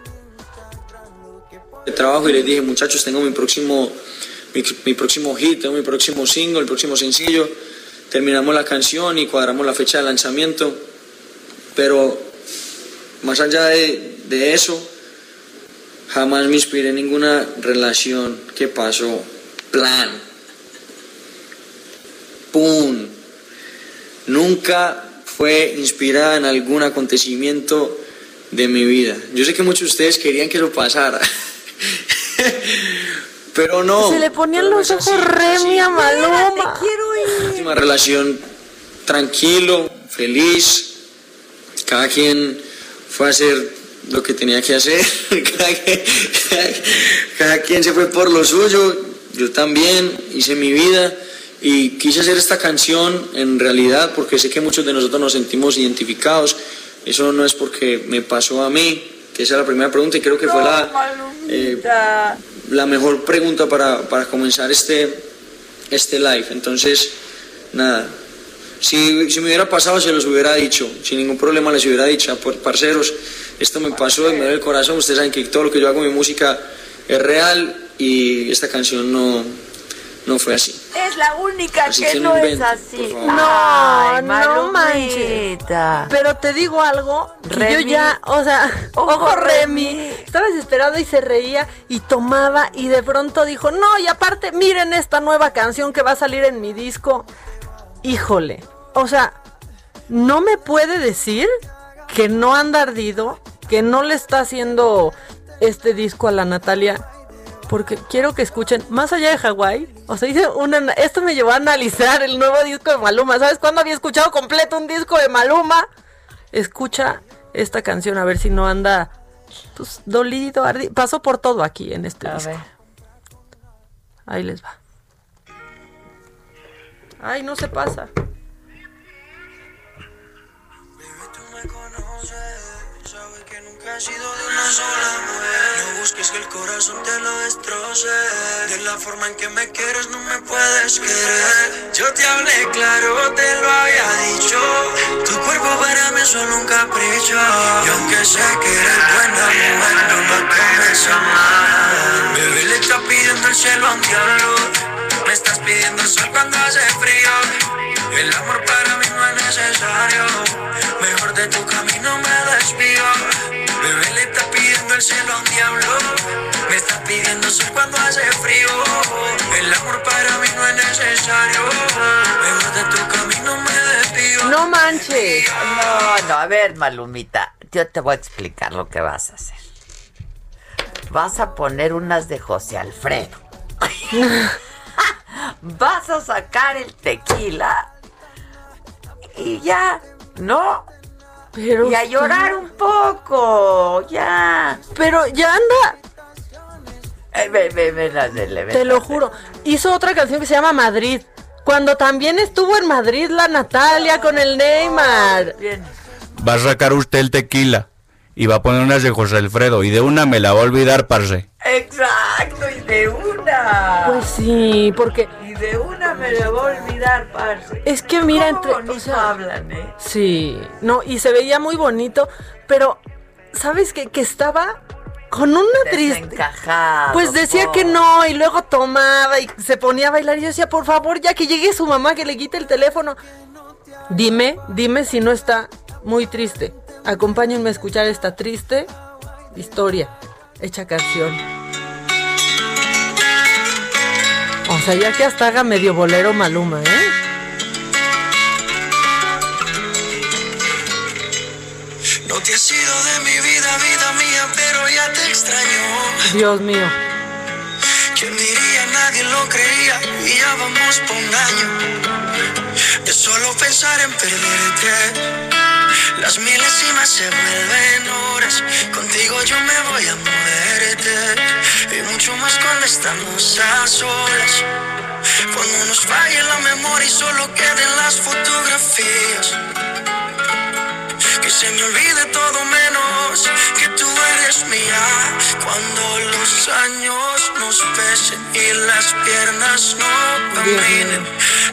De trabajo y les dije, muchachos, tengo mi próximo mi, próximo hit, mi próximo single, el próximo sencillo. Terminamos la canción y cuadramos la fecha de lanzamiento. Pero más allá de, eso, jamás me inspiré en ninguna relación que pasó. Plan. ¡Pum! Nunca fue inspirada en algún acontecimiento de mi vida. Yo sé que muchos de ustedes querían que lo pasara. Pero no. Se le ponían los ojos re mi a Maluma. quiero Última relación tranquilo, feliz. Cada quien fue a hacer lo que tenía que hacer. cada, quien, se fue por lo suyo. Yo también hice mi vida y quise hacer esta canción en realidad porque sé que muchos de nosotros nos sentimos identificados. Eso no es porque me pasó a mí, que esa es la primera pregunta y creo que fue la, la mejor pregunta para, para, comenzar este, este live. Entonces, nada, si, si, me hubiera pasado se los hubiera dicho, sin ningún problema les hubiera dicho, parceros, esto me pasó en medio del corazón, ustedes saben que todo lo que yo hago en mi música es real y esta canción no, no fue así. Es la única que, no es así. No, no manches. Pero te digo algo, yo ya, o sea, ojo, Remy, estaba desesperado y se reía y tomaba y de pronto dijo, no, y aparte, miren esta nueva canción que va a salir en mi disco. Híjole, o sea, no me puede decir que no anda ardido, que no le está haciendo este disco a la Natalia porque quiero que escuchen, más allá de Hawái, o sea, hice una, esto me llevó a analizar el nuevo disco de Maluma. ¿Sabes cuándo había escuchado completo un disco de Maluma? Escucha esta canción a ver si no anda pues, dolido, ardido. Pasó por todo aquí en este disco. Ahí les va. Ay, no se pasa. No busques que el corazón te lo destroce. De la forma en que me quieres no me puedes querer. Yo te hablé claro, te lo había dicho. Tu cuerpo para mí es solo un capricho. Y aunque sé que eres buena mujer, no me a mal. Bebé le está pidiendo el cielo a un diablo. Me estás pidiendo sol cuando hace frío. El amor para mí no es necesario. Mejor de tu camino me desvío. Bebé le está pidiendo el cielo a un diablo. Me estás pidiendo sol cuando hace frío. El amor para mí no es necesario. Mejor de tu camino me desvío. No manches. No, no, a ver, Malumita, yo te voy a explicar lo que vas a hacer. Vas a poner unas de José Alfredo. vas a sacar el tequila y ya, ¿no? Pero y a llorar un poco, ya. Pero ya anda. Eh, ve, ve, ve, la de- le- ve, Te lo juro. Hizo otra canción que se llama Madrid. Cuando también estuvo en Madrid la Natalia con el Neymar. Bien. Va a sacar usted el tequila y va a poner unas de José Alfredo y de una me la va a olvidar, parce. Exacto, y de una. Pues sí, porque Y de una me la voy a olvidar, parce. es que mira ¿Cómo entre. bonito O sea, hablan, ¿eh? sí, no, y se veía muy bonito, pero ¿sabes qué? Que estaba con una triste. Pues decía que no, y luego tomaba y se ponía a bailar. Y yo decía, por favor, ya que llegue su mamá, que le quite el teléfono. Dime, dime si no está muy triste. Acompáñenme a escuchar esta triste historia, hecha canción. O sea, ya que hasta haga medio bolero Maluma, ¿eh? No te has ido de mi vida, vida mía, pero ya te extraño. Dios mío. ¿Quién diría? Nadie lo creía y ya vamos por un año. Solo pensar en perderte. Las milésimas se vuelven horas. Contigo yo me voy a moverte. Y mucho más cuando estamos a solas. Cuando nos falle la memoria y solo queden las fotografías. Que se me olvide todo menos que tú eres mía. Cuando los años nos pesen y las piernas no caminen,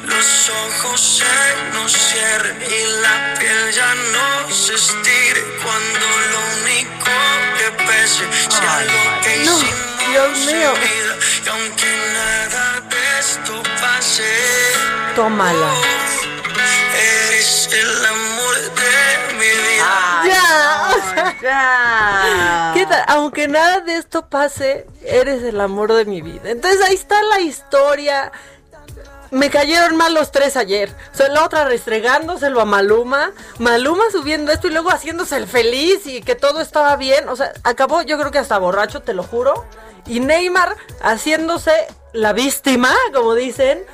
los ojos se nos cierren y la piel ya no se estire. Cuando lo único que pese sea lo que No, hicimos Dios mío. Y aunque nada de esto pase. Tómala. Eres el amor de mi vida. Ay, Ya, o sea, ya. ¿Qué tal? Aunque nada de esto pase, eres el amor de mi vida. Entonces ahí está la historia. Me cayeron mal los tres ayer. O la otra restregándoselo a Maluma. Maluma subiendo esto y luego haciéndose el feliz y que todo estaba bien. O sea, acabó yo creo que hasta borracho, te lo juro. Y Neymar haciéndose la víctima, como dicen.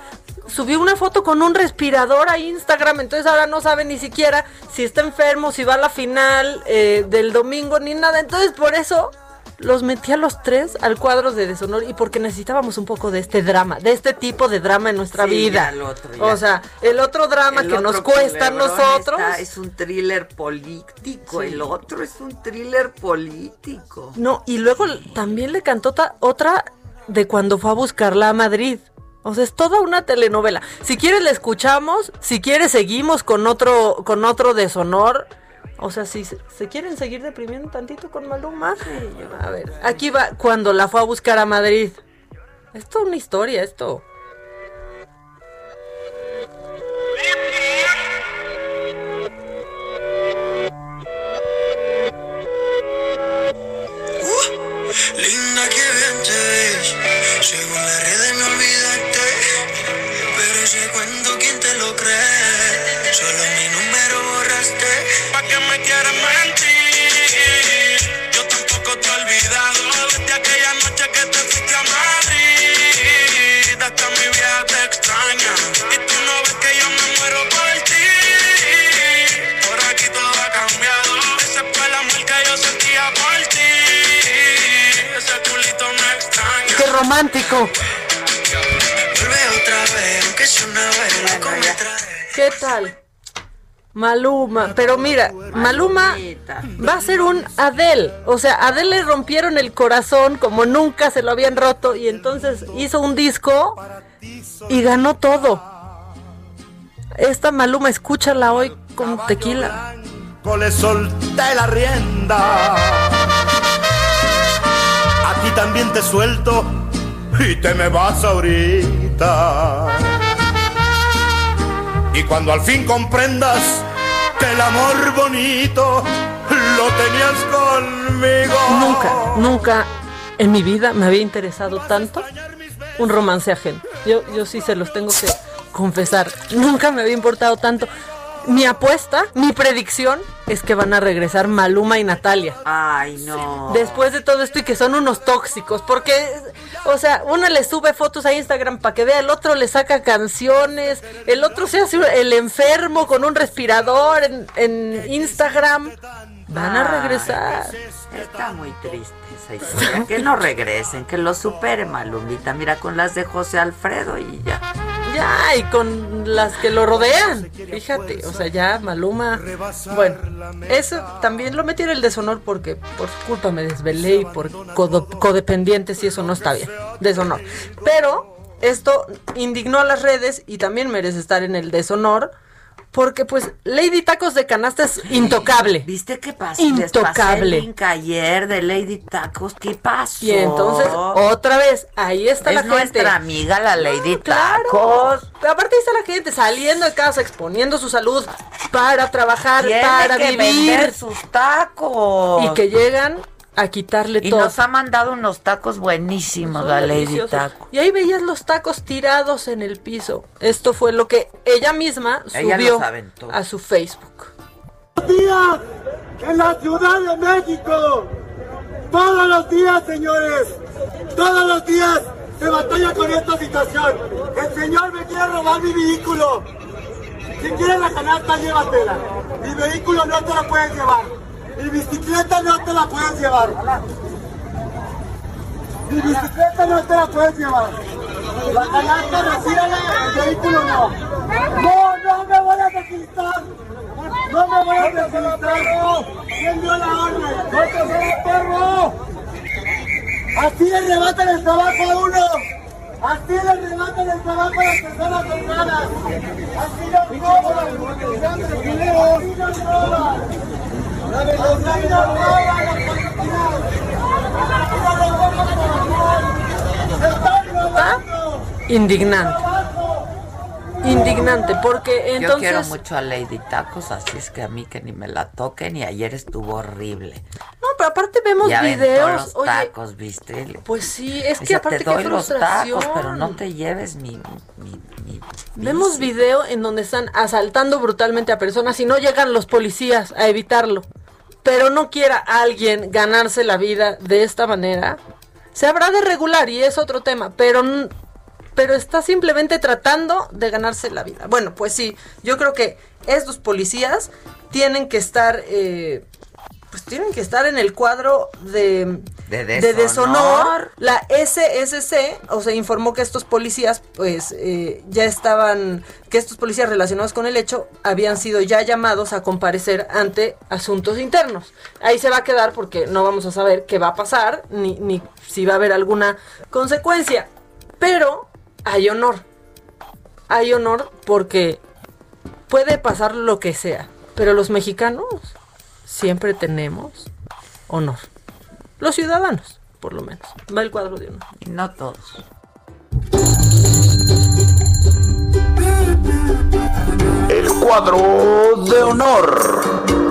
Subió una foto con un respirador a Instagram, entonces ahora no sabe ni siquiera si está enfermo, si va a la final eh, del domingo, ni nada. Entonces por eso los metí a los tres al cuadro de deshonor y porque necesitábamos un poco de este drama, de este tipo de drama en nuestra Sí, vida. el otro. O sea, el otro drama El que nos cuesta a nosotros. está- es un thriller político. Sí. El otro es un thriller político. No, y luego también le cantó otra de cuando fue a buscarla a Madrid. O sea, es toda una telenovela. Si quieres la escuchamos, si quieres seguimos con otro con otro deshonor. O sea, si se, se quieren seguir deprimiendo tantito con Maluma. A ver, aquí va cuando la fue a buscar a Madrid. Es toda una historia esto. Ves, según las redes me olvidaste, pero ese cuento quién te lo cree, solo mi número borraste, pa' que me quieras mentir, yo tampoco te he olvidado, desde aquella noche que te fuiste a Madrid, hasta mi vieja te extraña, y tú no ves que yo me muero por ti, por aquí todo ha cambiado, ese fue el amor que yo sentía por ti. Ese culito me extraña. ¡Qué romántico! ¿Qué tal? Maluma, pero mira, Maluma va a ser un Adele. O sea, Adele le rompieron el corazón como nunca se lo habían roto y entonces hizo un disco y ganó todo. Esta Maluma, escúchala hoy con tequila. Le solté la rienda. A ti también te suelto y te me vas ahorita. Y cuando al fin comprendas que el amor bonito lo tenías conmigo. Nunca, nunca en mi vida me había interesado tanto un romance ajeno. Yo, yo sí se los tengo que confesar. Nunca me había importado tanto mi apuesta, mi predicción es que van a regresar Maluma y Natalia. Ay, no. Después de todo esto y que son unos tóxicos, porque, o sea, uno le sube fotos a Instagram para que vea, el otro le saca canciones, el otro se hace el enfermo con un respirador en, Instagram. Van a regresar. Está muy triste esa historia. Que no regresen, que lo supere Malumita. Mira, con las de José Alfredo y ya. Ya, y con las que lo rodean. Fíjate, o sea, ya Maluma. Bueno, eso también lo metí en el deshonor porque por su culpa me desvelé y por codependientes y eso no está bien. Deshonor. Pero esto indignó a las redes y también merece estar en el deshonor porque pues Lady Tacos de Canasta es intocable. ¿Viste qué pasó? Intocable. El ayer de Lady Tacos, ¿qué pasó? Y entonces, otra vez, ahí está la gente. nuestra amiga la Lady Tacos. Aparte ahí está la gente saliendo de casa, exponiendo su salud para trabajar, para que vivir. sus tacos. Y que llegan a quitarle y todo. Y nos ha mandado unos tacos buenísimos la Lady Taco. Y ahí veías los tacos tirados en el piso. Esto fue lo que ella misma subió a su Facebook. días en la Ciudad de México. Todos los días, señores. Todos los días se batalla con esta situación. El señor me quiere robar mi vehículo. Si quieres la canasta, llévatela. Mi vehículo no te lo puedes llevar. Mi bicicleta no te la puedes llevar. Mi bicicleta no te la puedes llevar. La canasta, retírala, el vehículo no. No, no me voy a deslistar. No me voy a deslistar. ¿Quién dio la orden? ¡No te perro! Así le arrebatan el trabajo a uno. Así le arrebatan el trabajo a las personas honradas. Así nos roban. Así nos roban. Indignante. Indignante, porque entonces... Yo quiero mucho a Lady Tacos, así es que a mí que ni me la toquen y ayer estuvo horrible. No, pero aparte vemos videos... Los tacos, ¿viste? Pues sí, es que aparte te doy los tacos, pero no te lleves mi... mi, vemos video en donde están asaltando brutalmente a personas y no llegan los policías a evitarlo pero no quiera alguien ganarse la vida de esta manera, se habrá de regular y es otro tema, pero, pero está simplemente tratando de ganarse la vida. Bueno, pues sí, yo creo que estos policías tienen que estar eh, pues tienen que estar en el cuadro de, de, deshonor. La SSC, o sea, informó que estos policías, pues, eh, ya estaban, que estos policías relacionados con el hecho habían sido ya llamados a comparecer ante asuntos internos. Ahí se va a quedar porque no vamos a saber qué va a pasar, ni, ni si va a haber alguna consecuencia. Pero hay honor. Hay honor porque puede pasar lo que sea. Pero los mexicanos siempre tenemos honor. Los ciudadanos, por lo menos. Va el cuadro de honor. Y no todos. El cuadro de honor.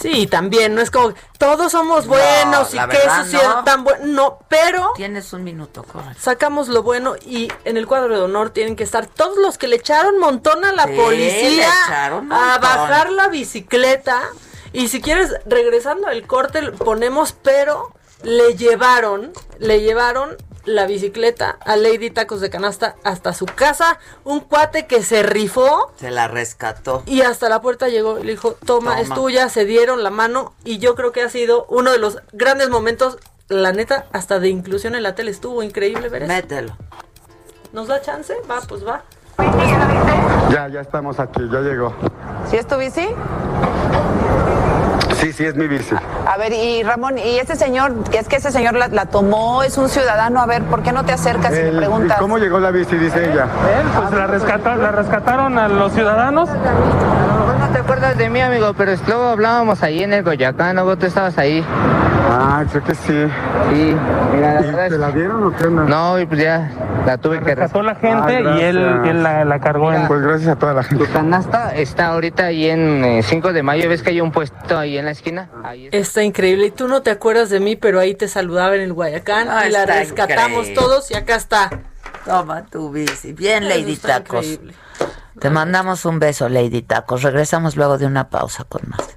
Sí, también, no es como todos somos buenos y que eso sea tan bueno. No, pero. Tienes un minuto, correcto. Sacamos lo bueno y en el cuadro de honor tienen que estar todos los que le echaron montón a la policía a bajar la bicicleta. Y si quieres, regresando al corte, ponemos, pero le llevaron, le llevaron la bicicleta a Lady Tacos de Canasta hasta su casa. Un cuate que se rifó. Se la rescató. Y hasta la puerta llegó y le dijo, toma, es tuya. Se dieron la mano y yo creo que ha sido uno de los grandes momentos la neta, hasta de inclusión en la tele estuvo increíble ver eso. Mételo. ¿Nos da chance? Va, pues va. Ya, ya estamos aquí, ya llegó. ¿Sí es tu bici? Sí, sí, es mi bici. A ver, y Ramón, ¿y este señor, que es que ese señor la, la tomó, es un ciudadano? A ver, ¿por qué no te acercas y le El- preguntas? ¿y ¿Cómo llegó la bici? Dice ella. Pues la, rescata- la rescataron a los ciudadanos. no te acuerdas de mí, amigo, pero luego hablábamos ahí en el Goyacán, luego tú estabas ahí. Ah, creo que sí. Sí, mira, la ¿Y verdad te la dieron o qué onda? No, y pues ya la tuve que Rescató la gente Ah, y él, él la, la cargó en... Pues gracias a toda la gente. Tu canasta está ahorita ahí en eh, 5 de mayo, ¿ves que hay un puesto ahí en la esquina? Ahí está. Está increíble. Y tú no te acuerdas de mí, pero ahí te saludaba en el Guayacán Ah, y la rescatamos increíble. todos y acá está. Toma tu bici. Bien, Eso Lady Tacos. increíble. Te mandamos un beso, Lady Tacos. Regresamos luego de una pausa con más.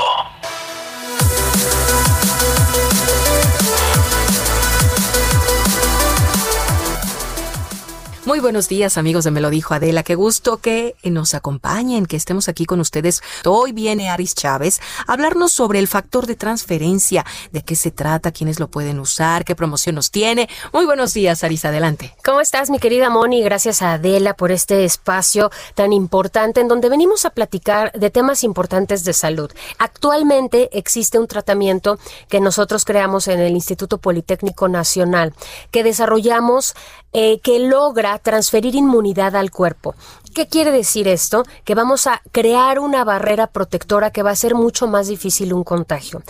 Muy buenos días amigos de Me lo dijo Adela, qué gusto que nos acompañen, que estemos aquí con ustedes. Hoy viene Aris Chávez a hablarnos sobre el factor de transferencia, de qué se trata, quiénes lo pueden usar, qué promoción nos tiene. Muy buenos días Aris, adelante. ¿Cómo estás, mi querida Moni? Gracias a Adela por este espacio tan importante en donde venimos a platicar de temas importantes de salud. Actualmente existe un tratamiento que nosotros creamos en el Instituto Politécnico Nacional, que desarrollamos, eh, que logra transferir inmunidad al cuerpo. ¿Qué quiere decir esto? Que vamos a crear una barrera protectora que va a ser mucho más difícil un contagio.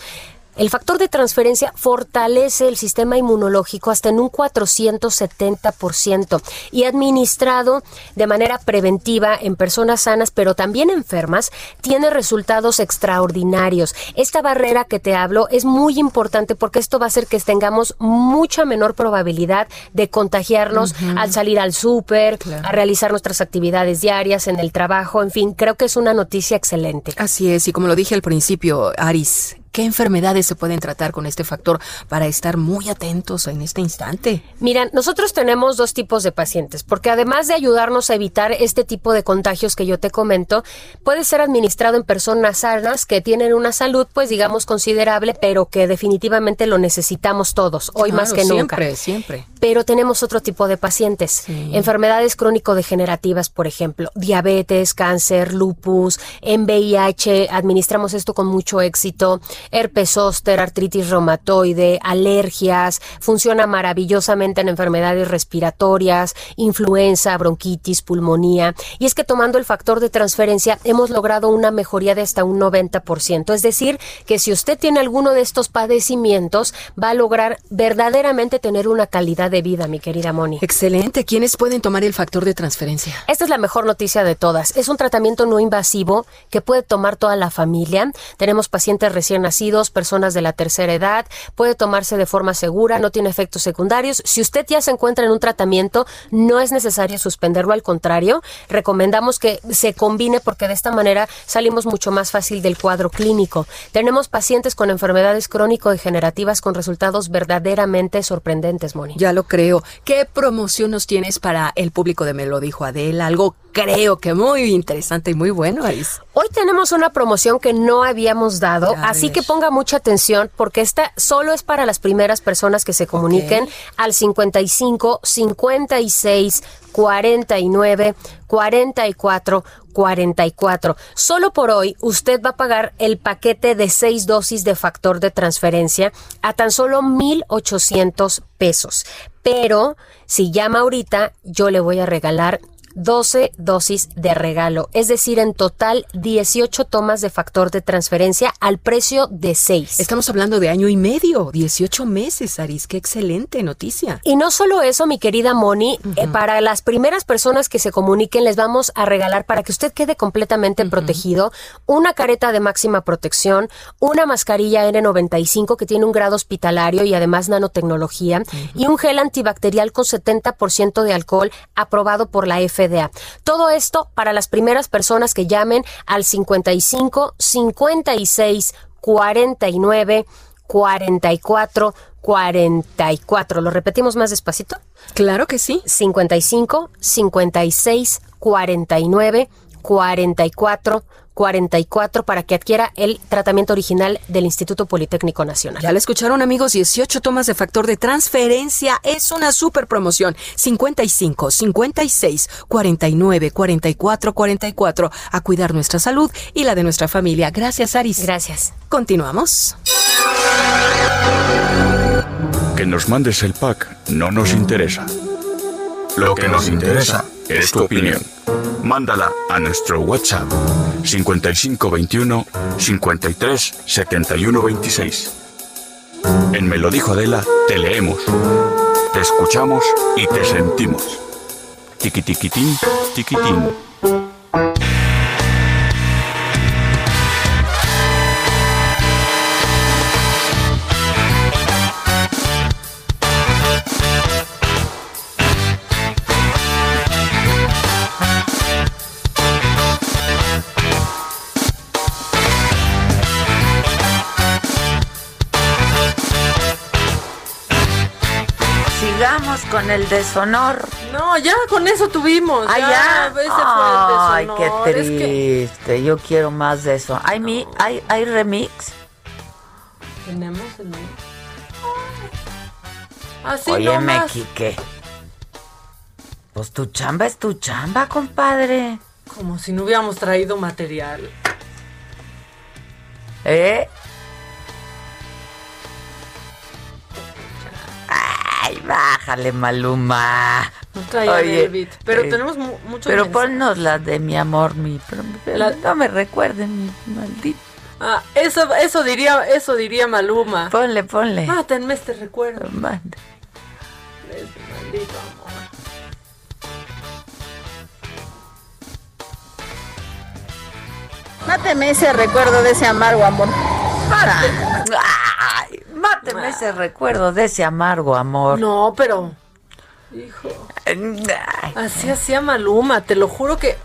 El factor de transferencia fortalece el sistema inmunológico hasta en un 470% y administrado de manera preventiva en personas sanas pero también enfermas tiene resultados extraordinarios. Esta barrera que te hablo es muy importante porque esto va a hacer que tengamos mucha menor probabilidad de contagiarnos al salir al súper, Claro. a realizar nuestras actividades diarias en el trabajo, en fin, creo que es una noticia excelente. Así es, y como lo dije al principio, Aris, ¿qué enfermedades se pueden tratar con este factor para estar muy atentos en este instante? Mira, nosotros tenemos dos tipos de pacientes, porque además de ayudarnos a evitar este tipo de contagios que yo te comento, puede ser administrado en personas sanas que tienen una salud, pues digamos, considerable, pero que definitivamente lo necesitamos todos, hoy más que nunca. Siempre, siempre. Pero tenemos otro tipo de pacientes, enfermedades crónico-degenerativas, por ejemplo, diabetes, cáncer, lupus, en VIH, administramos esto con mucho éxito, herpes zóster, artritis reumatoide, alergias, funciona maravillosamente en enfermedades respiratorias, influenza, bronquitis, pulmonía, y es que tomando el factor de transferencia hemos logrado una mejoría de hasta un 90%, es decir, que si usted tiene alguno de estos padecimientos, va a lograr verdaderamente tener una calidad de vida, mi querida Moni. Excelente. ¿Quiénes pueden tomar el factor de transferencia? Esta es la mejor noticia de todas. Es un tratamiento no invasivo que puede tomar toda la familia. Tenemos pacientes recién nacidos, personas de la tercera edad. Puede tomarse de forma segura, no tiene efectos secundarios. Si usted ya se encuentra en un tratamiento, no es necesario suspenderlo. Al contrario, recomendamos que se combine porque de esta manera salimos mucho más fácil del cuadro clínico. Tenemos pacientes con enfermedades crónico-degenerativas con resultados verdaderamente sorprendentes, Moni. Ya lo creo. ¿Qué promoción nos tienes para el público de Me lo dijo Adela? Algo creo que muy interesante y muy bueno, Aris. Hoy tenemos una promoción que no habíamos dado, A así ver. que ponga mucha atención porque esta solo es para las primeras personas que se comuniquen al 55 56 49 44 44. Solo por hoy usted va a pagar el paquete de seis dosis de factor de transferencia a tan solo 1,800 pesos. Pero si llama ahorita, yo le voy a regalar 12 dosis de regalo, es decir, en total 18 tomas de factor de transferencia al precio de 6. Estamos hablando de año y medio, 18 meses, Aris, qué excelente noticia. Y no solo eso, mi querida Moni, eh, para las primeras personas que se comuniquen les vamos a regalar para que usted quede completamente protegido una careta de máxima protección, una mascarilla N95 que tiene un grado hospitalario y además nanotecnología y un gel antibacterial con 70% de alcohol aprobado por la FDA. Todo esto para las primeras personas que llamen al 55 56 49 44 44. ¿Lo repetimos más despacito? Claro que sí. 55 56 49 44 44 para que adquiera el tratamiento original del Instituto Politécnico Nacional. Ya le escucharon amigos, 18 tomas de factor de transferencia. Es una super promoción. 55, 56, 49, 44, 44. A cuidar nuestra salud y la de nuestra familia. Gracias, Aris. Gracias. Continuamos. Que nos mandes el pack no nos interesa. Lo que nos interesa es tu opinión. Mándala a nuestro WhatsApp 5521 53 71 26. En Me lo dijo Adela, te leemos, te escuchamos y te sentimos. Tiquitiquitín, tiquitín. Con el deshonor. No, ya con eso tuvimos. Ah, ya. Ese Ay, fue el qué deshonor. Es que- triste. Yo quiero más de eso. ¿Hay, mi, hay, hay remix? Tenemos el menú. Así Óyeme, nomás. Quique. Pues tu chamba es tu chamba, compadre. Como si no hubiéramos traído material. ¿Eh? Ay, bájale, Maluma. No traía Oye, el beat. Pero eh, tenemos mu- mucho Pero mensaje. ponnos la de mi amor, mi. La- No me recuerden, mi maldito. Ah, eso, eso diría, eso diría Maluma. Ponle, ponle. Mátenme este recuerdo. Este maldito amor. Máteme ese recuerdo de ese amargo amor. Ay, máteme ese recuerdo de ese amargo amor. No, pero. Hijo. Así hacía Maluma, te lo juro que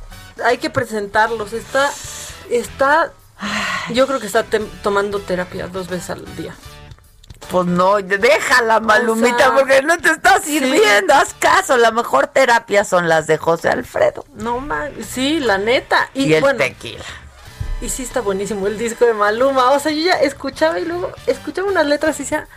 hay que presentarlos. Está. Está. Yo creo que está tomando terapia dos veces al día. Pues no, déjala, Malumita, O sea, porque no te está sí. sirviendo. Haz caso, la mejor terapia son las de José Alfredo. No man, sí, la neta. Y, Y, el bueno, tequila. Y sí está buenísimo el disco de Maluma. O sea, yo ya escuchaba y luego escuchaba unas letras y decía,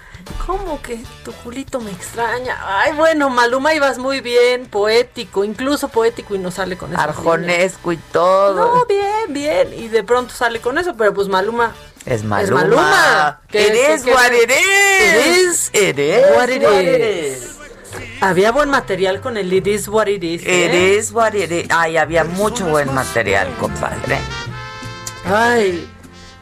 ¿cómo que tu culito me extraña? Ay, bueno, Maluma ibas muy bien, poético, incluso poético y no sale con eso. Arjonesco y todo. No, bien, bien. Y de pronto sale con eso, pero pues Maluma. Es Maluma. Es Maluma. It is what it is. It is what it is. Había buen material con el It is what it is. It ¿eh? is what it is. Ay, había mucho buen material, compadre. Ay,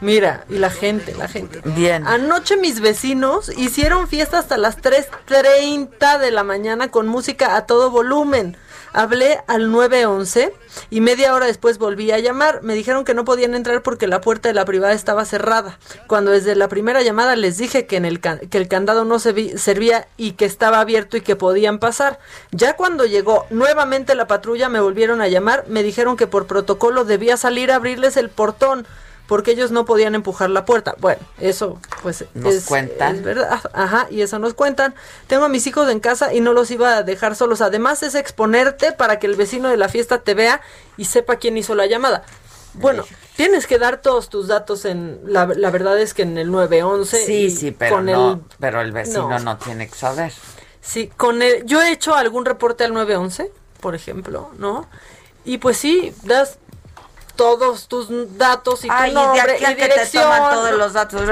mira, y la gente, la gente. Bien. Anoche mis vecinos hicieron fiesta hasta las 3.30 de la mañana con música a todo volumen. Hablé al 911 y media hora después volví a llamar. Me dijeron que no podían entrar porque la puerta de la privada estaba cerrada. Cuando desde la primera llamada les dije que, en el, que el candado no se servía y que estaba abierto y que podían pasar. Ya cuando llegó nuevamente la patrulla me volvieron a llamar. Me dijeron que por protocolo debía salir a abrirles el portón porque ellos no podían empujar la puerta. Bueno, eso pues Nos es, cuentan. es verdad. Ajá, y eso nos cuentan. Tengo a mis hijos en casa y no los iba a dejar solos. Además es exponerte para que el vecino de la fiesta te vea y sepa quién hizo la llamada. Bueno, tienes que dar todos tus datos en la, la verdad es que en el 911 Sí, sí, pero con no, el pero el vecino no. no. tiene que saber. Sí, con el yo he hecho algún reporte al 911, por ejemplo, ¿no? Y pues sí, das todos tus datos y tu Ay, y de nombre aquí a y que te dirección. toman todos los datos.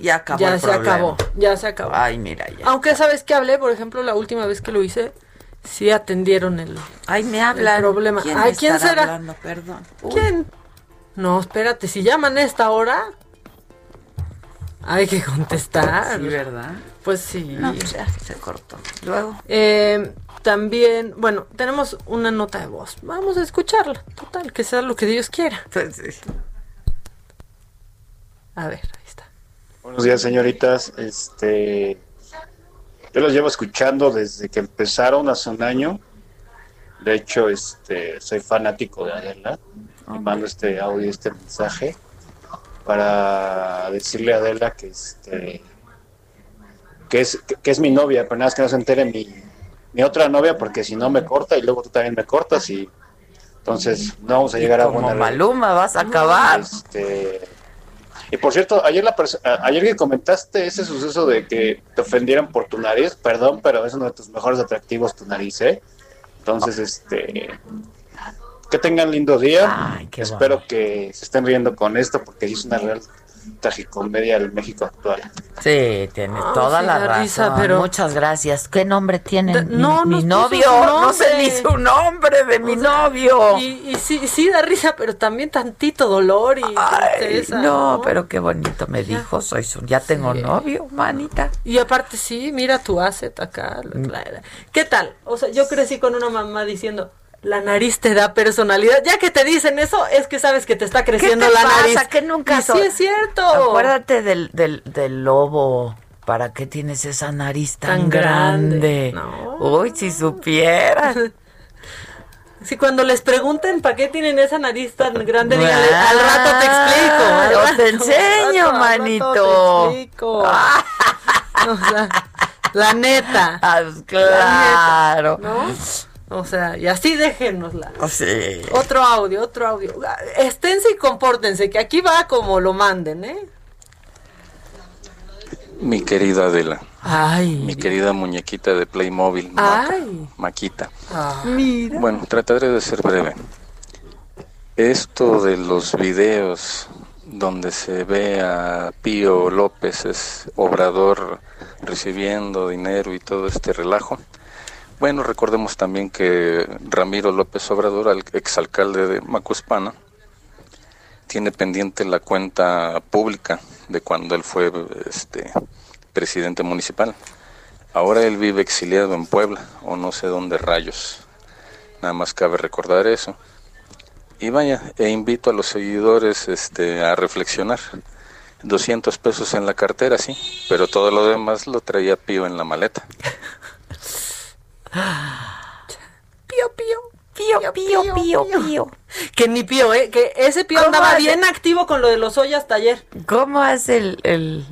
Y acabó ya el se problema. acabó, ya se acabó. Ay, mira ya. Aunque sabes que hablé, por ejemplo, la última vez que lo hice, sí atendieron el, Ay, me habla. el problema. ¿Quién, Ay, ¿quién será? hablando? Perdón. Uy. ¿Quién? No, espérate, si llaman a esta hora, hay que contestar. Sí, ¿verdad? Pues sí. No, pues ya se cortó. Luego. Eh, también, bueno, tenemos una nota de voz. Vamos a escucharla. Total, que sea lo que Dios quiera. A ver, ahí está. Buenos días, señoritas. Este, yo los llevo escuchando desde que empezaron hace un año. De hecho, este, soy fanático de Adela. Y mando este audio, este mensaje para decirle a Adela que este que es que, que es mi novia, pero nada más que no se entere mi, mi otra novia porque si no me corta y luego tú también me cortas y entonces no vamos a llegar a Como buena Maluma, vas a acabar. este, y por cierto, ayer la a- ayer que comentaste ese suceso de que te ofendieran por tu nariz, perdón, pero es uno de tus mejores atractivos tu nariz, ¿eh? Entonces, este, que tengan lindo día. Espero que se estén riendo con esto porque es una real tragicomedia del México actual. Sí, tiene Ah, toda sí la razón. risa, pero- Muchas gracias. ¿Qué nombre tiene? Mi, no, mi novio. No sé ni su nombre de mi O sea, novio. Y, y sí, sí da risa, pero también tantito dolor y Ay, tristeza. no, pero qué bonito me dijo. Soy su, ya tengo Sí. novio, manita. Y aparte sí, mira tu asset acá. Mm. la- la- ¿Qué tal? O sea, yo crecí con una mamá diciendo, la nariz te da personalidad. Ya que te dicen eso, es que sabes que te está ¿Qué creciendo te la pasa? nariz. Que nunca Y so- sí es cierto. Acuérdate del, del, del lobo. ¿Para qué tienes esa nariz tan, Tan grande. grande? Uy, si supieras. Si cuando les pregunten para qué tienen esa nariz tan grande, díganle, al rato te explico. Ah, al yo rato, te al enseño, rato, al rato manito. te explico. O sea, la neta. Ah, claro. La neta, ¿no? O sea, y así déjenosla. Sí. Otro audio, otro audio. Esténse y compórtense, que aquí va como lo manden, ¿eh? Mi querida Adela, Ay. mi querida muñequita de Playmobil, Maca- Ay. Maquita. Mira. Bueno, trataré de ser breve. Esto de los videos donde se ve a Pío López, es obrador recibiendo dinero y todo este relajo. Bueno, recordemos también que Ramiro López Obrador, al exalcalde de Macuspana, tiene pendiente la cuenta pública de cuando él fue este presidente municipal. Ahora él vive exiliado en Puebla o no sé dónde rayos. Nada más cabe recordar eso. Y vaya, e invito a los seguidores este, a reflexionar. 200 pesos en la cartera, sí, pero todo lo demás lo traía Pío en la maleta. Pío, pío. Pío, pío, pío, pío. Que ni pío, ¿eh? Que ese pío ¿Cómo andaba hace? bien activo con lo de los ollas taller. ¿Cómo hace el, el...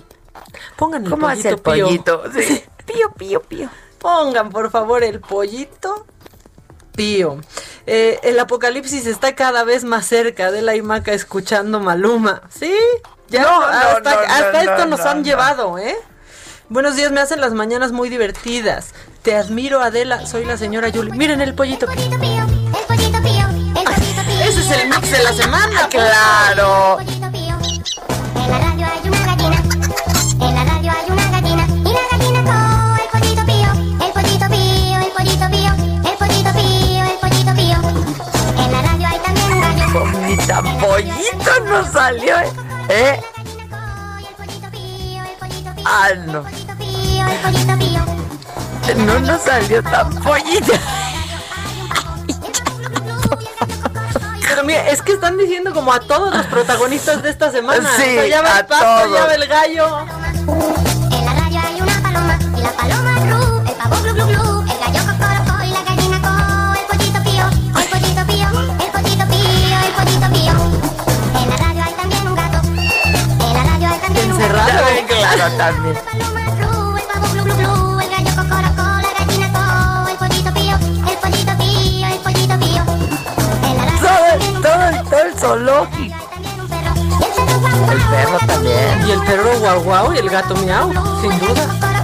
Pongan el ¿Cómo hace el pollito, pollito? Sí. Pío, pío, pío. Pongan, por favor, el pollito pío. Eh, el apocalipsis está cada vez más cerca de la Imaca escuchando Maluma. ¿Sí? Ya No, hasta, no, no, hasta esto no, nos no, han no. llevado, ¿eh? Buenos días, me hacen las mañanas muy divertidas. Te admiro, Adela. Soy la señora Yuli. Miren el pollito pío. Ese es el mix de la semana. Claro. En la radio hay una gallina, en la radio hay una gallina, y la gallina coo, el pollito pío, el pollito pío, el pollito pío, el pollito pío, el pollito pío. En la radio hay también un gallo. Ni tan pollito no salió, ¿eh? ¿Eh? Ah, no. No nos salió tan pollito. Pero mira, es que están diciendo como a todos los protagonistas de esta semana. Sí, O sea, ya va a el pato, todos. ya va el gallo. En la radio hay una paloma, y la paloma el pavo pío. En la radio Todo, todo el zoológico. El perro también. Y el perro guau guau y el gato miau, sin duda.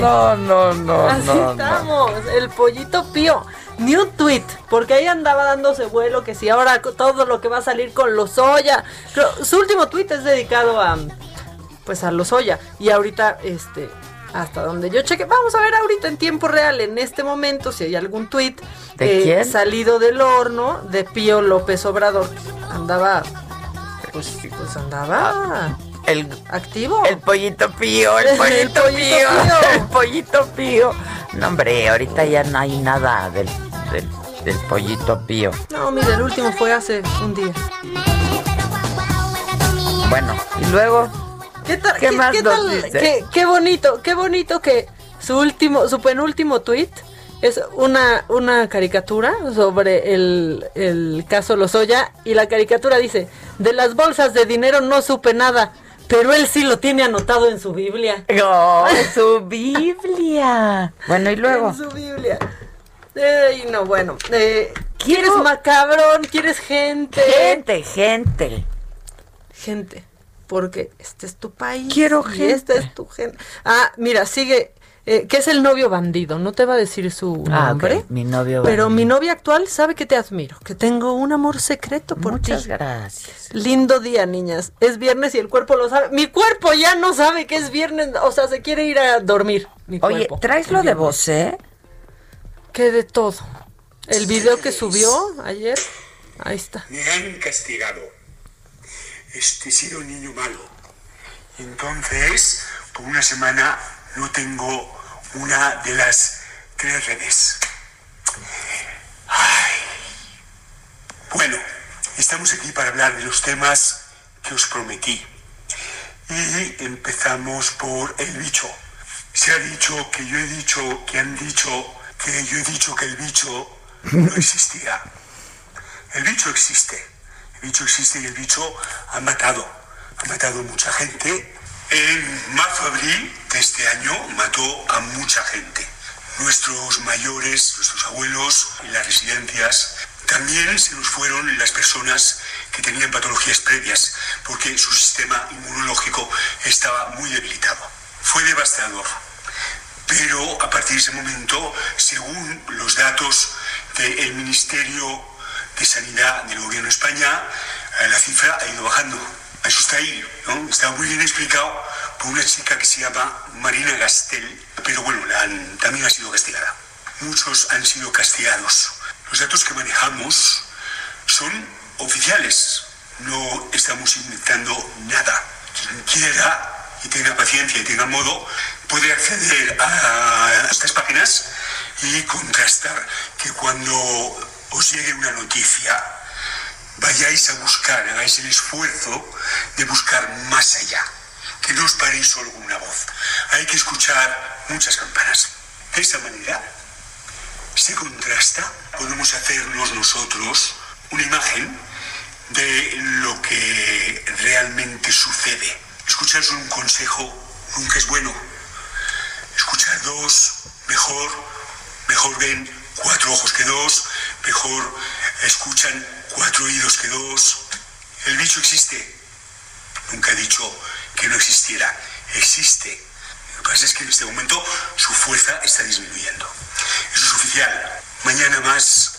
No, no, no, Así no, no. estamos, el pollito pío. Ni un tweet, porque ahí andaba dándose vuelo que si ahora todo lo que va a salir con los Oya. Su último tweet es dedicado a pues a los Oya. Y ahorita, este, hasta donde yo cheque, vamos a ver ahorita en tiempo real, en este momento, si hay algún tweet ¿De quién? salido del horno de Pío López Obrador. Andaba, pues, pues andaba El, activo. el pollito pío, el El pollito, pollito pío, pío. el pollito pío. No, hombre, ahorita ya no hay nada del, del, del pollito pío. No, mire, el último fue hace un día. Bueno, y luego, ¿Qué tal? ¿Qué más nos tal? dice? Qué, qué bonito, qué bonito que su último, su penúltimo tweet es una, una caricatura sobre el, el caso Lozoya y la caricatura dice, de las bolsas de dinero no supe nada, pero él sí lo tiene anotado en su Biblia. ¡Oh, su Biblia! Bueno, y luego. En su Biblia. Ay, no, bueno. eh, ¿Quieres macabrón? ¿Quieres gente? Gente, gente. Gente. Porque este es tu país. Quiero y gente. Esta es tu gente. Ah, mira, sigue. Eh, que es el novio bandido. No te va a decir su Ah, nombre. ok, mi novio. Pero bandido. mi novia actual sabe que te admiro, que tengo un amor secreto por Muchas ti. gracias. Lindo día, niñas. Es viernes y el cuerpo lo sabe. Mi cuerpo ya no sabe que es viernes, o sea, se quiere ir a dormir. Mi Oye, cuerpo. ¿traes lo de vos, eh? Que de todo. El video que subió ayer, ahí está. Me han castigado. Este, he sido un niño malo. Entonces, por una semana no tengo una de las tres redes. Ay. Bueno, estamos aquí para hablar de los temas que os prometí. Y empezamos por el bicho. Se ha dicho que yo he dicho, que han dicho, que yo he dicho que el bicho no existía. El bicho existe. El bicho existe y el bicho ha matado. Ha matado mucha gente. En marzo-abril de este año mató a mucha gente. Nuestros mayores, nuestros abuelos en las residencias. También se nos fueron las personas que tenían patologías previas porque su sistema inmunológico estaba muy debilitado. Fue devastador. Pero a partir de ese momento, según los datos del Ministerio de Sanidad del Gobierno de España, eh, la cifra ha ido bajando. Eso está ahí, ¿no? Está muy bien explicado por una chica que se llama Marina Gastel, pero bueno, han- también ha sido castigada. Muchos han sido castigados. Los datos que manejamos son oficiales, no estamos inventando nada. Quien quiera y tenga paciencia y tenga modo, puede acceder a estas páginas y contrastar que cuando os llegue una noticia, vayáis a buscar, hagáis el esfuerzo de buscar más allá, que no os paréis solo con una voz. Hay que escuchar muchas campanas. De esa manera se contrasta, podemos hacernos nosotros una imagen de lo que realmente sucede. Escuchar un consejo nunca es bueno. Escuchar dos, mejor, mejor ven cuatro ojos que dos, mejor escuchan cuatro oídos que dos. El bicho existe. Nunca he dicho que no existiera. Existe. Lo que pasa es que en este momento su fuerza está disminuyendo. Eso es oficial. Mañana más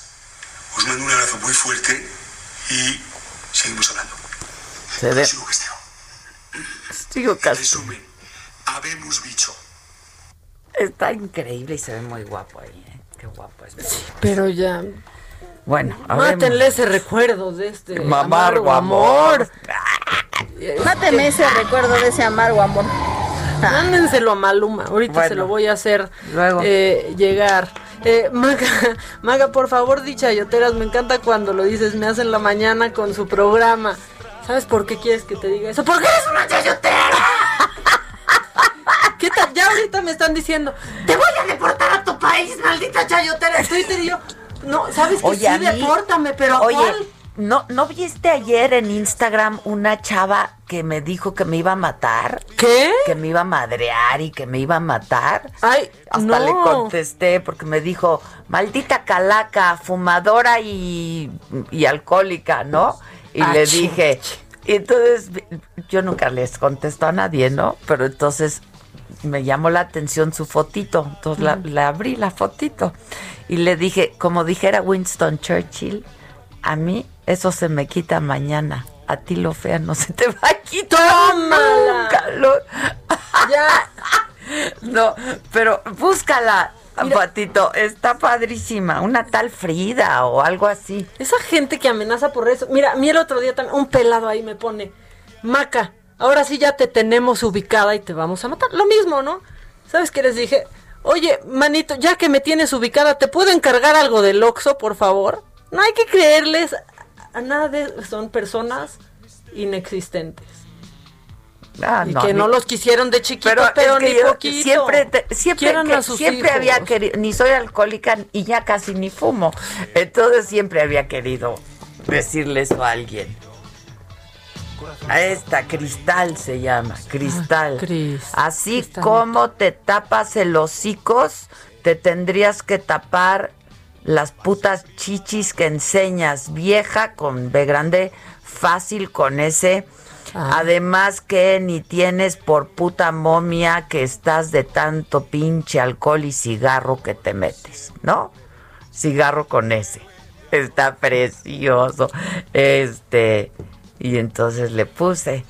os mando un abrazo muy fuerte y seguimos hablando. Se ve. Sigo castigado. Sigo En resumen, habemos bicho. Está increíble y se ve muy guapo ahí, ¿eh? Qué guapo es. Pero ya. Bueno, habemos- Mátenle ese recuerdo de este Amargo amor. Máteme ese recuerdo de ese amargo amor. Mándenselo a Maluma. Ahorita Bueno. se lo voy a hacer Luego. eh, llegar. Eh, Maga, Maga, por favor, di chayoteras. Me encanta cuando lo dices. Me hacen la mañana con su programa. ¿Sabes por qué quieres que te diga eso? ¡Porque eres una chayotera! ¿Qué tal? Ya ahorita me están diciendo, te voy a deportar a tu país, maldita chayotera. En Twitter y yo, no, ¿sabes que Oye, sí? mí- Depórtame, pero ¿a Oye, cuál? ¿No, ¿no viste ayer en Instagram una chava que me dijo que me iba a matar? ¿Qué? Que me iba a madrear y que me iba a matar. Ay, Hasta no. le contesté porque me dijo, maldita calaca, fumadora y, y alcohólica, ¿no? Y Ah, le dije, Y entonces yo nunca les contesto a nadie, ¿no? Pero entonces me llamó la atención su fotito. Entonces la, le abrí la fotito y le dije, como dijera Winston Churchill, a mí eso se me quita mañana. A ti lo fea no se te va a quitar nunca. Lo- Ya. No, pero búscala, Patito. Está padrísima. Una tal Frida o algo así. Esa gente que amenaza por eso. Mira, a mí el otro día también, un pelado ahí me pone, Maca, ahora sí ya te tenemos ubicada y te vamos a matar. Lo mismo, ¿no? ¿Sabes qué les dije? Oye, manito, ya que me tienes ubicada, ¿te puedo encargar algo del Oxxo, por favor? No hay que creerles a nada de... Son personas inexistentes. Ah, y que no ni- los quisieron de chiquito, Pero, pero, es que ni poquito. siempre te- siempre que- hijos. había querido ni soy alcohólica y ya casi ni fumo entonces siempre había querido decirle eso a alguien a esta cristal se llama cristal así como te tapas el hocicos te tendrías que tapar las putas chichis que enseñas vieja con B grande fácil con ese Además que ni tienes por puta momia que estás de tanto pinche alcohol y cigarro que te metes, ¿no? Cigarro con ese. Está precioso. Este, y entonces le puse,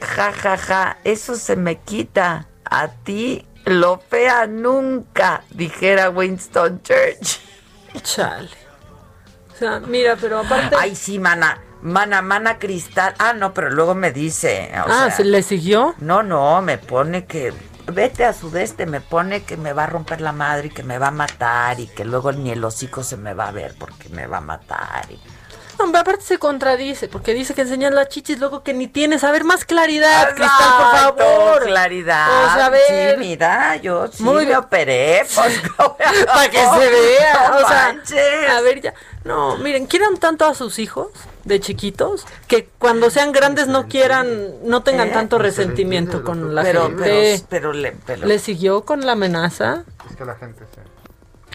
ja, ja, ja, eso se me quita. A ti lo fea nunca, dijera Winston Churchill. Chale. O sea, mira, pero aparte... Ay, sí, mana. Mana, mana cristal. Ah, no, pero luego me dice. o Ah, sea, ¿se le siguió? No, no, me pone que. Vete a sudeste, me pone que me va a romper la madre y que me va a matar y que luego ni el hocico se me va a ver porque me va a matar. y- Hombre, aparte se contradice, porque dice que enseñas las chichis, luego que ni tienes. A ver, más claridad, Cristal, por Exacto, favor. Claridad. O sea, a ver. Sí, mira, yo sí Muy me bien. operé. Pues, Para que se vea. No o sea, manches. a ver, ya. No, miren, quieran tanto a sus hijos de chiquitos que cuando sean grandes no quieran, no tengan ¿Eh? tanto resentimiento con la Pero, gente. pero, pero, le, pero- ¿Le siguió con la amenaza? Es que la gente se...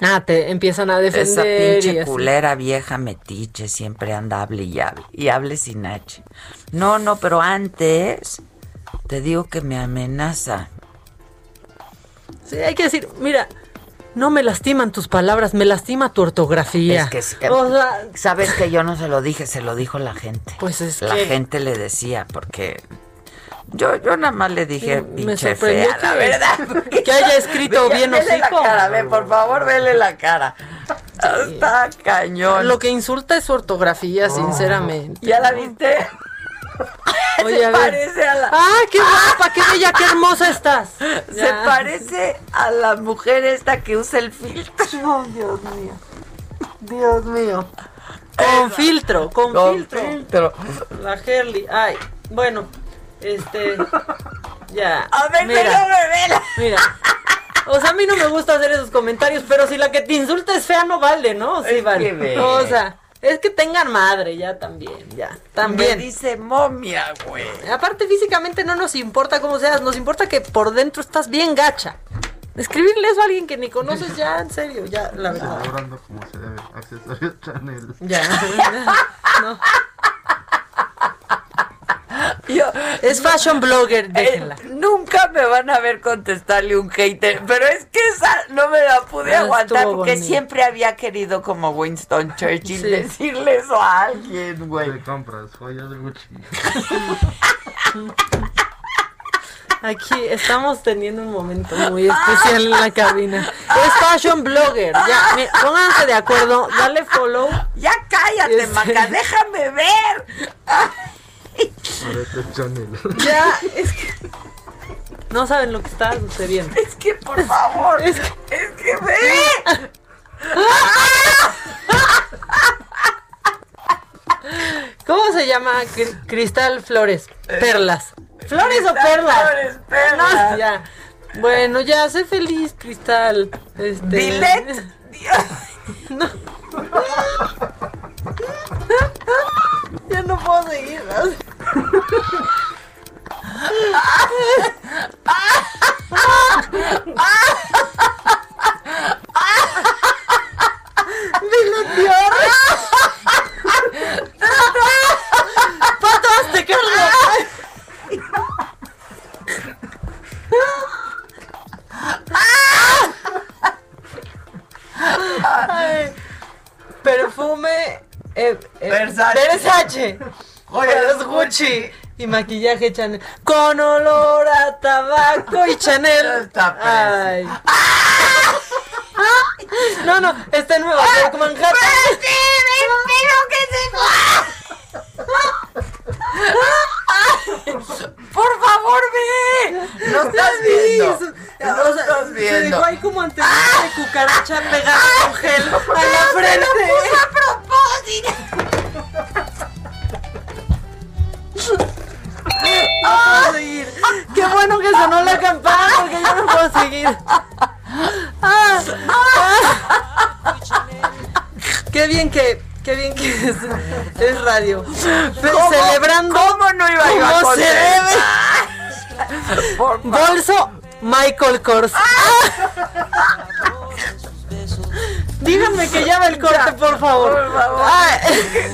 Ah, te empiezan a Esa defender. y pinche culera vieja metiche siempre anda hable y hable. Y hable sin H. No, no, pero antes te digo que me amenaza. Sí, hay que decir, mira, no me lastiman tus palabras, me lastima tu ortografía. Es que sí, o sea, sabes que yo no se lo dije, se lo dijo la gente. Pues es la que- gente le decía porque yo yo nada más le dije me sorprendió fea, la que- verdad. que haya escrito bien vele la hocico. cara, ve, por favor, vele la cara. Está cañón. Lo que insulta es su ortografía, sinceramente. ¿Ya la viste? Oye, Se a parece a la- ¡Ah, qué guapa, qué bella, qué hermosa estás! Se parece a la mujer esta que usa el filtro. Dios mío. Dios mío. Con filtro, con, Con filtro. filtro. La Herley. Ay, bueno, este. Ya. A ver, mira, revela. Mira. O sea, a mí no me gusta hacer esos comentarios, pero si la que te insulta es fea, no vale, ¿no? Sí, Es vale. O sea, es que tengan madre, ya también, ya. También. Me dice momia, güey. Aparte, físicamente no nos importa cómo seas, nos importa que por dentro estás bien gacha. Escribirle eso a alguien que ni conoces ya, en serio, ya, la verdad. Como se debe. Accesorio Chanel. Ya. No. Yo, Es fashion blogger, déjenla. Eh, nunca me van a ver contestarle un hater, pero es que esa no me la pude Ah, aguantar porque bonito. siempre había querido como Winston Churchill Sí. decirle eso a alguien, güey. Te compras joyas de Gucci. Aquí estamos teniendo un momento muy especial en la cabina. Es fashion blogger. Ya, mira, pónganse de acuerdo, dale follow. Ya cállate, Este- Maca, déjame ver. Ya, es que no saben lo que está sucediendo. Es que por favor, es que, es que ve. ¿Cómo se llama? Cri- Cristal Flores. Perlas. ¿Flores o perlas? Flores, perlas. No, ya. Bueno, ya, sé feliz, Cristal. Este... Dilet. No. ya no puedo seguir perfume eh, eh, Versace. Versace. Joyas Gucci. Y maquillaje Chanel. Con olor a tabaco y Chanel. Ay. No, no, está en Nueva York, Manhattan. Por favor, ve. No estás viendo. No estás Se viendo. dejó ahí como antenita de cucaracha pegada con gel a la frente. No puedo seguir. Qué bueno que sonó la campana porque yo no puedo seguir. Ah, ah. Qué bien que, qué bien que es, es radio. ¿Cómo- Celebrando cómo no iba yo a se debe. Bolso Michael Kors. Díganme que llame el corte, por favor. Por favor. Ay.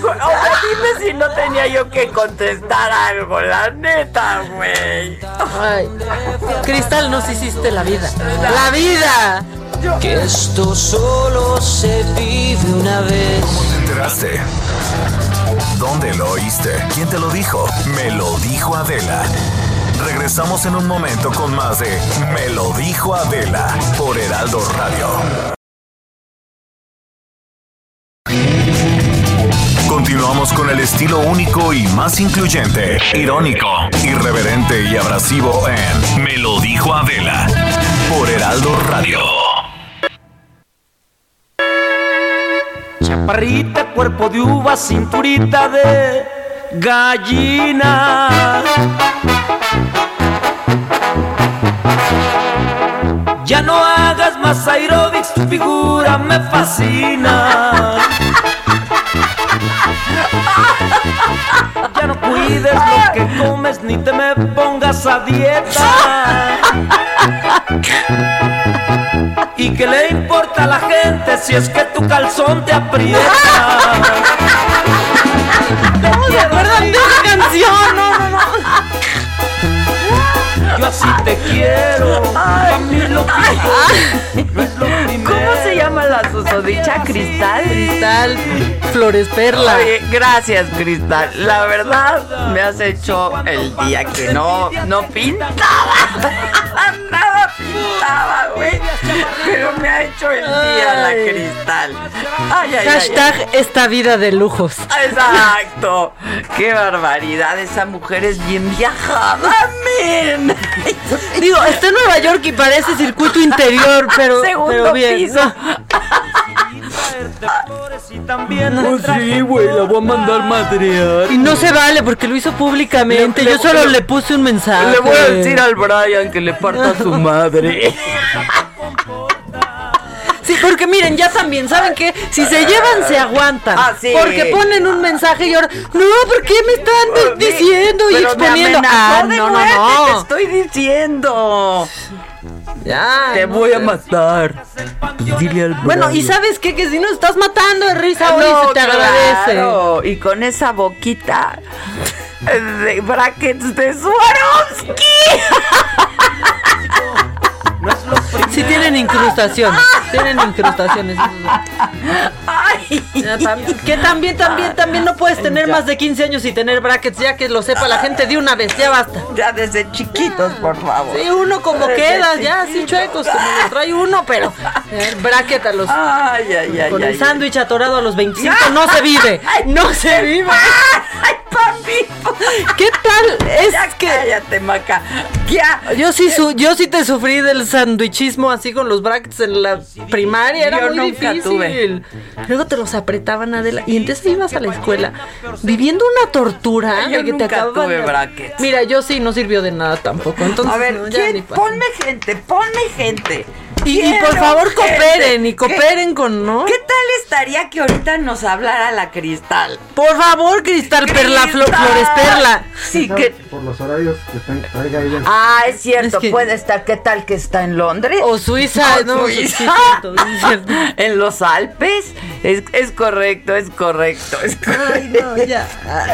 O sea, dime si no tenía yo que contestar algo, la neta, güey. Cristal, nos hiciste la vida. ¡La vida! Que esto solo se vive una vez. ¿Cómo te enteraste? ¿Dónde lo oíste? ¿Quién te lo dijo? Me lo dijo Adela. Regresamos en un momento con más de Me lo dijo Adela por Heraldo Radio. Continuamos con el estilo único y más incluyente, irónico, irreverente y abrasivo en Me lo dijo Adela por Heraldo Radio. Chaparrita, cuerpo de uva, cinturita de gallina. Ya no más aerobics, tu figura me fascina. Ya no cuides lo que comes ni te me pongas a dieta. ¿Y qué le importa a la gente si es que tu calzón te aprieta? ¿Cómo se acuerdan de esa canción? No, no, no. Yo así te quiero. A mí lo que no es lo primero. ¿Cómo se llama la susodicha? ¿Cristal? Cristal, Flores Perla. Oye, gracias, Cristal. La verdad, me has hecho el día que no, no pintaba. Nada pintaba, güey. Pero me ha hecho el día la. Cristal. Ay, ay. Hashtag esta vida de lujos. Exacto. Qué barbaridad. Esa mujer es bien viajada, men. Digo, está en Nueva York y parece circuito interior, pero, Segundo pero bien. piso. Y también oh, sí, güey, la voy a mandar madrear. Y no se vale porque lo hizo públicamente. Le- Yo le- solo le- le puse un mensaje. Le voy a decir al Brian que le parta a su madre. Sí, porque miren, ya también, ¿saben qué? Si se llevan, se aguantan. Ah, sí. Porque ponen un mensaje y ahora, no, ¿por qué me están di- diciendo y exponiendo? Ah, no, no, muerte, Te no. estoy diciendo. Ya. Te voy a matar. Dile al Bueno, ¿y sabes qué? Que si nos estás matando de risa hoy No, se te agradece. claro, Y con esa boquita de brackets de Swarovski. Sí tienen incrustaciones. tienen incrustaciones. Ay. Ya, que también, también, también no puedes tener más de 15 años y tener brackets, ya que lo sepa la gente de una vez, ya basta. Ya desde chiquitos, por favor. Sí, uno como Desde queda, ya así chuecos, como trae uno, pero el bracket a los... Ay, ay, ay. con ay, el sándwich atorado a los 25 no se vive, no se vive. Ay, papi. ¿Qué tal? Es Ya que cállate, Maca. Ya. yo sí, su- yo sí te sufrí del así con los brackets en la primaria, era Yo muy nunca difícil. tuve. Luego te los apretaban, Adela, y entonces ibas a la escuela viviendo una tortura Yo de que te nunca acababan tuve brackets. Mira, yo sí no sirvió de nada tampoco. Entonces, A ver, no, ya ni ¿quién? pasa. ponme gente, ponme gente. Y, por favor gente. cooperen y ¿Qué- cooperen con, ¿no? ¿Qué tal estaría que ahorita nos hablara la Cristal? Por favor, Cristal Perla, Flo-. Flores Perla. Sí, que... Por los horarios que ten- traiga ella. Ah, es cierto, Es que- puede estar. ¿Qué tal que está en Londres? O Suiza, O no, Suiza. cierto, cierto. en los Alpes. Es, es correcto, es correcto. Es Ay, no, ya.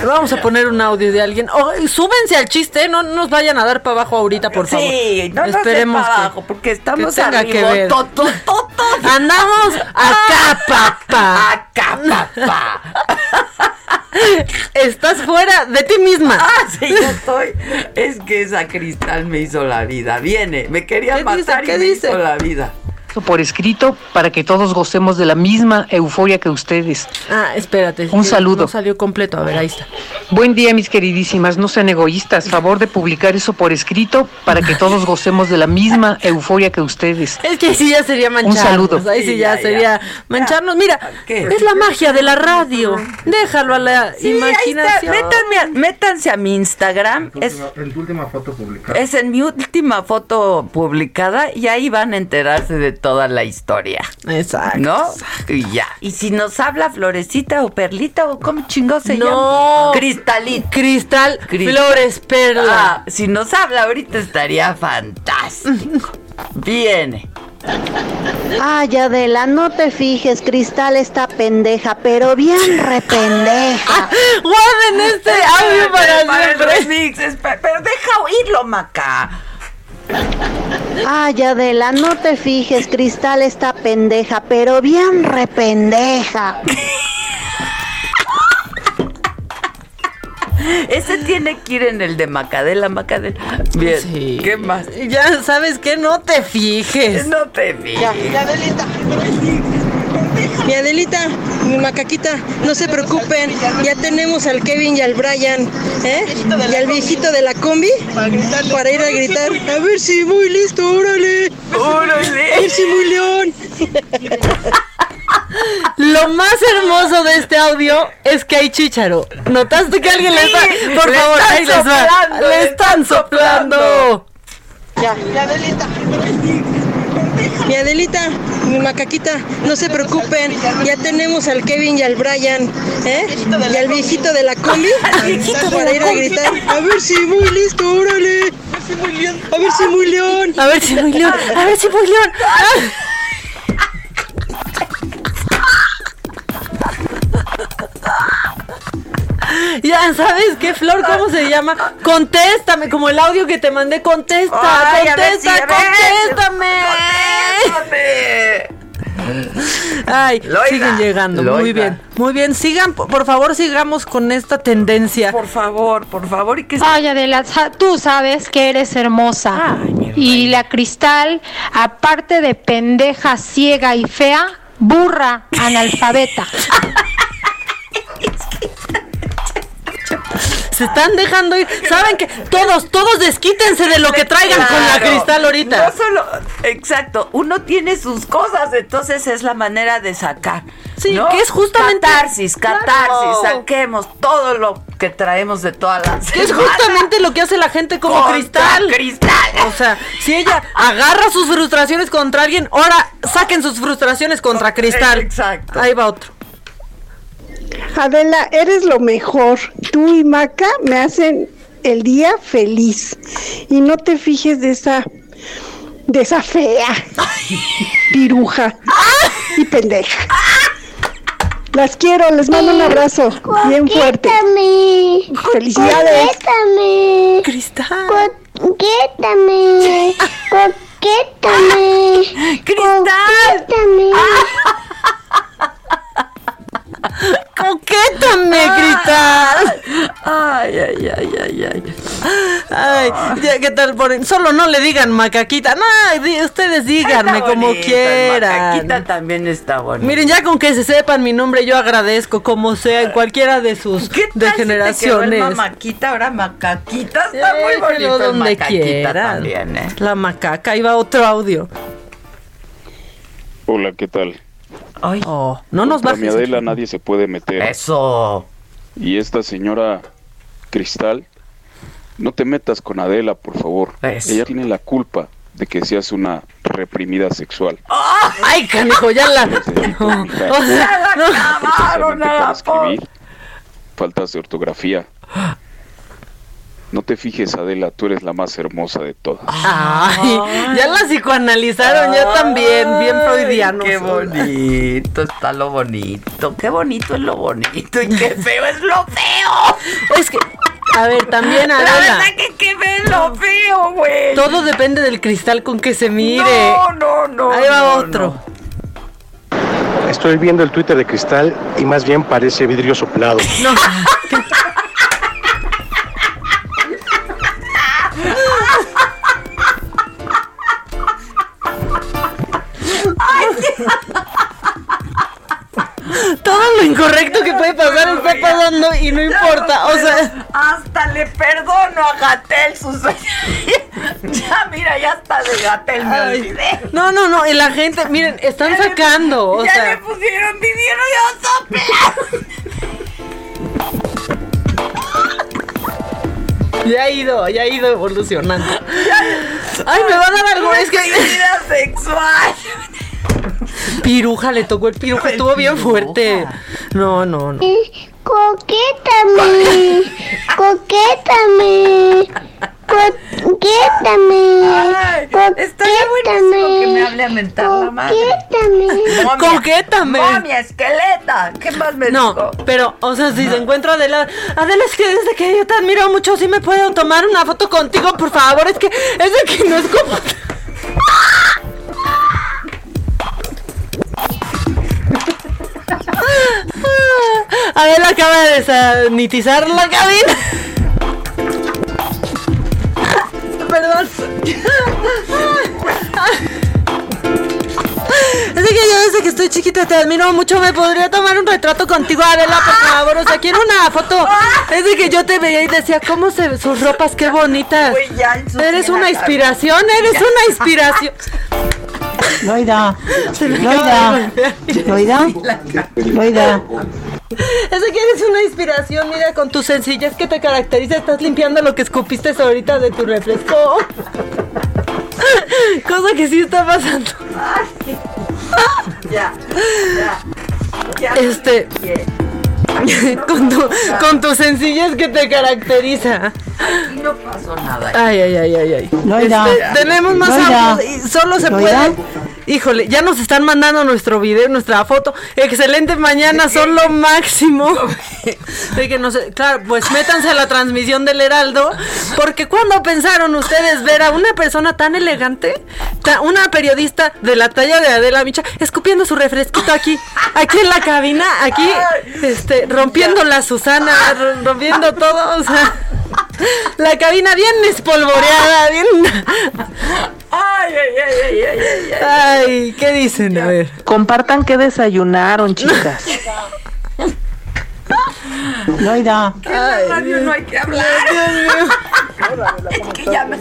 Vamos a poner un audio de alguien. Oh, súbense al chiste, no nos vayan a dar para abajo ahorita, por favor. Sí, no Esperemos nos dé pa' que- abajo, porque estamos que tenga que arriba. ver. To, to, to, to. Andamos acá, papá. Acá, papá. Estás fuera de ti misma. Ah, sí, yo estoy. Es que esa cristal me hizo la vida. Viene, me quería ¿Qué matar dice? y ¿Qué me dice? hizo la vida. Por escrito para que todos gocemos de la misma euforia que ustedes. Ah, espérate. Un saludo. No salió completo. A ver, ahí está. Buen día, mis queridísimas. No sean egoístas. Favor de publicar eso por escrito para que todos gocemos de la misma euforia que ustedes. Es que sí ya sería mancharnos. saludo. Ahí sí Sí, ya, ya, sería mancharnos. Mira, ¿Qué? es la magia de la radio. Déjalo a la Sí, ahí está. imaginación. Métanme métanse a mi Instagram. Es, En tu última foto publicada. es en mi última foto publicada y ahí van a enterarse de toda la historia. Exacto. ¿No? Y ya. Y si nos habla Florecita o Perlita o cómo chingó se No. llama. Cristalita. Cristal, Cristal. Flores, Perla. Ah, si nos habla ahorita estaría fantástico. Viene. Ay, Adela, no te fijes, Cristal está pendeja, pero bien rependeja. Guarden este audio para Para el siempre. remix, Pero deja oírlo, Maca. Ay, Adela, no te fijes, Cristal está pendeja, pero bien rependeja. Ese tiene que ir en el de Macadela, Macadela. Bien. Sí. ¿Qué más? Ya sabes que no te fijes. No te fijes. Mi Adelita, mi macaquita, no se preocupen, ya tenemos al Kevin y al Brian, ¿eh? Y al viejito de la combi para ir a gritar. A ver si muy listo, órale. Órale. A ver si muy león. Lo más hermoso de este audio es que hay chícharo. ¿Notaste que alguien le está.? Por le favor, están ahí les va. soplando, Le le están soplando. Ya, mi Adelita. Mi Adelita, mi macaquita, no se preocupen, ya tenemos al Kevin y al Brian, ¿eh? Y al viejito de la combi para ir a gritar. A ver si muy listo, órale. A ver si muy león. A ver si muy león. A ver si muy león. Ya sabes qué, Flor, ¿cómo se llama? Contéstame, como el audio que te mandé, contesta, Ay, si- contesta, ver, contéstame. Ay, Loida, siguen llegando, muy bien, muy bien, sigan, por favor, sigamos con esta tendencia. Por favor, por favor, y que Ay, Adela, tú sabes que eres hermosa. y la cristal, aparte de pendeja, ciega y fea, burra, analfabeta. Se están dejando ir. Saben que todos, todos desquítense de lo que traigan con la cristal ahorita. No solo, exacto, uno tiene sus cosas, entonces es la manera de sacar. Sí, ¿no? que es justamente- Catarsis, catarsis, Claro. saquemos todo lo que traemos de todas las Que es justamente lo que hace la gente como Contra cristal. cristal. O sea, si ella agarra sus frustraciones contra alguien, ahora saquen sus frustraciones contra cristal. Exacto. Ahí va otro. Adela, eres lo mejor. Tú y Maca me hacen el día feliz. Y no te fijes de esa de esa fea piruja y pendeja. Las quiero, les mando un abrazo bien fuerte. Felicidades. Cristal. Conquétame. Conquétame. Cristal. ¡Coquétame, cristal! Ay, ay, ay, ¿qué tal? Por... Solo no le digan macaquita. No, di- ustedes díganme Está como bonita, quieran. Macaquita también está bonita. Miren, ya con que se sepan mi nombre, yo agradezco, como sea, en cualquiera de sus ¿Qué tal si degeneraciones. quedó el mamaquita, ahora macaquita. Está muy Déjelo bonito el donde macaquita quieran. también, ¿eh? La macaca, ahí va otro audio. Hola, ¿qué tal? Ay. Oh, no nos Contra mi bajes. Adela nadie se puede meter. Eso. Y esta señora Cristal, no te metas con Adela, por favor. Ella tiene la culpa de que seas una reprimida sexual. Ay, canijo, ya la. Oh, O sea, no. Especialmente para escribir, faltas de ortografía. No te fijes, Adela, tú eres la más hermosa de todas. Ay, ya la psicoanalizaron, yo también, bien freudiano. Qué bonito está lo bonito. Qué bonito es lo bonito y qué feo es lo feo. Es que, a ver, también La Adela. verdad que qué lo feo, güey. Todo depende del cristal con que se mire. No, no, no. Ahí va no, otro. estoy viendo el Twitter de Cristal y más bien parece vidrio soplado. No. Todo lo incorrecto que puede pasar está pasando y no importa, o sea, Hasta le perdono a Gatel sus Ya, mira, ya hasta de Gatel me olvidé. no, no, no, y la gente, miren, están ya sacando, o le sea, pusieron vidrio y ya ha ido, ya ha ido evolucionando. Ay, me va a dar algo, es que Vida sexual. piruja le tocó el piruja, estuvo bien fuerte. No, no, no. Coquétame, coquétame, coquétame, Estaría buenísimo que me hable a mentar la madre. Momia. Coquétame. Momia, esqueleta. ¿Qué más me No, dijo? pero, o sea, si se encuentra Adela, Adela, es que desde que yo te admiro mucho, si me puedo tomar una foto contigo, por favor, es que, es de que no es como... Adela acaba de desanitizar la cabina. Perdón. Es de que yo desde que estoy chiquita te admiro mucho. Me podría tomar un retrato contigo, Adela, por favor. O sea, quiero una foto. Es de que yo te veía y decía, ¿cómo se sus ropas? Qué bonitas. Uy, ya ensucié Eres una inspiración, eres una inspiración. Loida, Loida, Loida, Loida. Es de que eres una inspiración, mira, con tu sencillez que te caracteriza, estás limpiando lo que escupiste ahorita de tu refresco. Cosa que sí está pasando. Ya, ya. ya. Este. Con tu, con tu sencillez que te caracteriza. Aquí no pasó nada. Ay, ay, ay, ay, ay. Loida. Este, tenemos más audios y solo se puede. Híjole, ya nos están mandando nuestro video, nuestra foto. Excelente mañana, son lo máximo. De que no sé, claro, pues métanse a la transmisión del Heraldo, porque cuando pensaron ustedes ver a una persona tan elegante, ta- una periodista de la talla de Adela Micha, escupiendo su refresquito aquí, aquí en la cabina, aquí, este, rompiendo la Susana, ro- rompiendo todo, o sea, la cabina bien espolvoreada, bien. Ay, ay, ay, ay, ay, ay, ay. Ay, ¿qué dicen? A ver. Compartan qué desayunaron, chicas. Loida, En la radio no hay que hablar. Es que ya, me-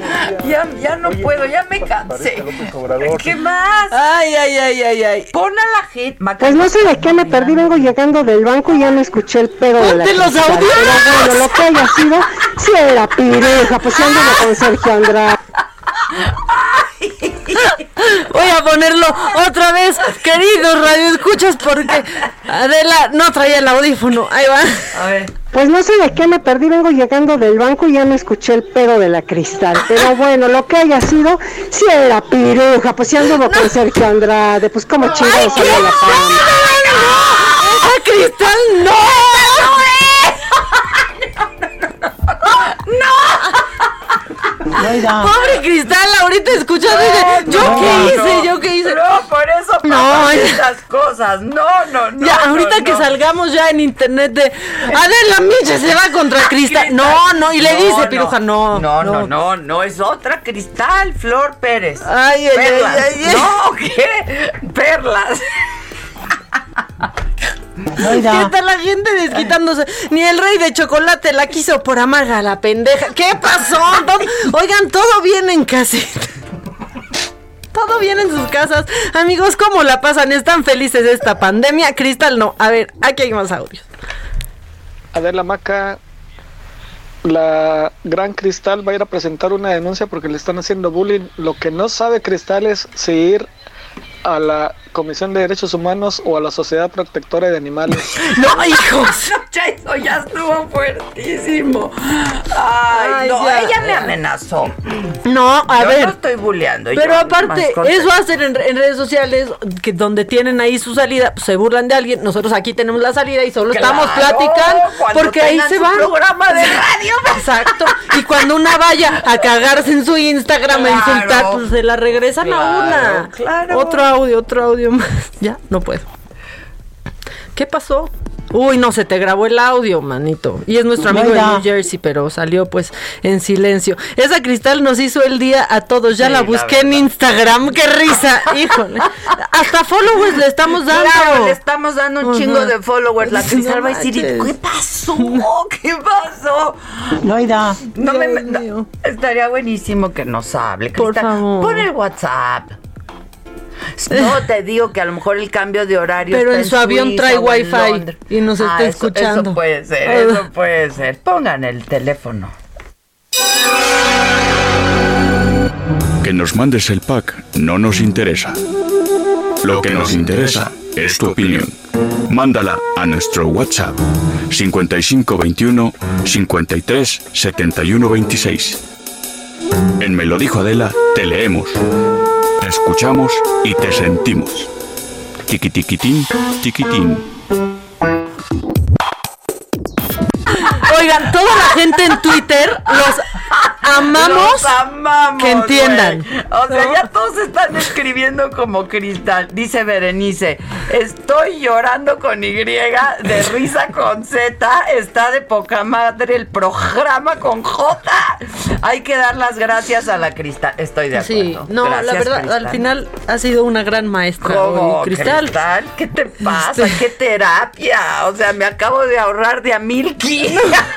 ya, ya no puedo, ya me cansé. ¿Qué más? Ay, ay, ay, ay, ay. Pon a la gente. Pues no sé de qué me perdí, vengo llegando del banco y ya no escuché el pedo de la ¡Ponte los audios! Pero bueno, lo que haya sido, si era pireja, pues si anduvo con Sergio Andrade. Voy a ponerlo otra vez, queridos radioescuchas, porque Adela no traía el audífono. Ahí va. A ver. Pues no sé de qué me perdí, vengo llegando del banco y ya no escuché el pedo de la cristal. Pero bueno, lo que haya sido, si era piruja, pues si anduvo con Sergio Andrade, pues como salió la. ¡Esa cristal no! Loida. Pobre cristal, ahorita escuchando. ¿Yo qué hice? ¿Yo qué hice? No, por eso No, pasan ya. estas cosas. No, no, no. Ya, no, ahorita que no. salgamos ya en internet de Adela Micha se va contra Cristal. No, no, y le No, dice no. Piruja, no. No, no, no, no, es otra cristal, Flor Pérez. Ay, ay, ay, Perlas. ay, ay. No, ¿qué? Perlas. ¿Qué Loida. tal la gente desquitándose? Ni el rey de chocolate la quiso por amarga la pendeja. ¿Qué pasó? Todo- Oigan, todo bien en casita. Todo bien en sus casas. Amigos, ¿cómo la pasan? ¿Están felices de esta pandemia? Cristal, no. A ver, aquí hay más audios. Adela Maca, la gran Cristal va a ir a presentar una denuncia porque le están haciendo bullying. Lo que no sabe Cristal es si ir a la Comisión de Derechos Humanos o a la Sociedad Protectora de Animales. ¡No, hijos! Ya, eso ya estuvo fuertísimo. Ay, Ay, no, ya. ella me amenazó. No, a Yo ver. no estoy bulleando. Pero yo aparte, eso hacen en, en redes sociales, que donde tienen ahí su salida, pues, se burlan de alguien. Nosotros aquí tenemos la salida y solo estamos platicando porque ahí se van. programa de radio. Exacto. Y cuando una vaya a cagarse en su Instagram a Claro. insultar, pues se la regresan a una. claro. Otro audio, otro audio más. Ya, no puedo. ¿Qué pasó? Uy, no, se te grabó el audio, manito. Y es nuestro amigo de New Jersey, pero salió pues en silencio. Esa cristal nos hizo el día a todos. Ya la busqué en Instagram. ¡Qué risa! Híjole. Hasta followers le estamos dando. Claro, le estamos dando un chingo de followers. La cristal va a decir, ¿qué pasó? ¿Qué pasó? Loida. No me, no, estaría buenísimo que nos hable. Cristal. Por favor. Pon el WhatsApp. No, te digo que a lo mejor el cambio de horario. Pero está en su avión Suiza trae wifi y nos está Ah, eso- escuchando. Eso puede ser, eso puede ser. Pongan el teléfono. Que nos mandes el pack no nos interesa. Lo que nos interesa es tu opinión. Mándala a nuestro WhatsApp 5521 53 71 26. En Me lo dijo Adela, te leemos, escuchamos y te sentimos. Tiquitiquitín, tiquitín. Oigan, toda la gente en Twitter los amamos. Los amamos, que entiendan. O sea, ya todos están escribiendo como cristal. Dice Berenice, estoy llorando con Y, de risa con Z. Está de poca madre el programa con J. Hay que dar las gracias a la cristal. Estoy de acuerdo. Sí, no, la verdad, Cristal. al final ha sido una gran maestra. ¿Cómo, hoy, Cristal. Cristal? ¿Qué te pasa? Este- ¿Qué terapia? O sea, me acabo de ahorrar de a Milky.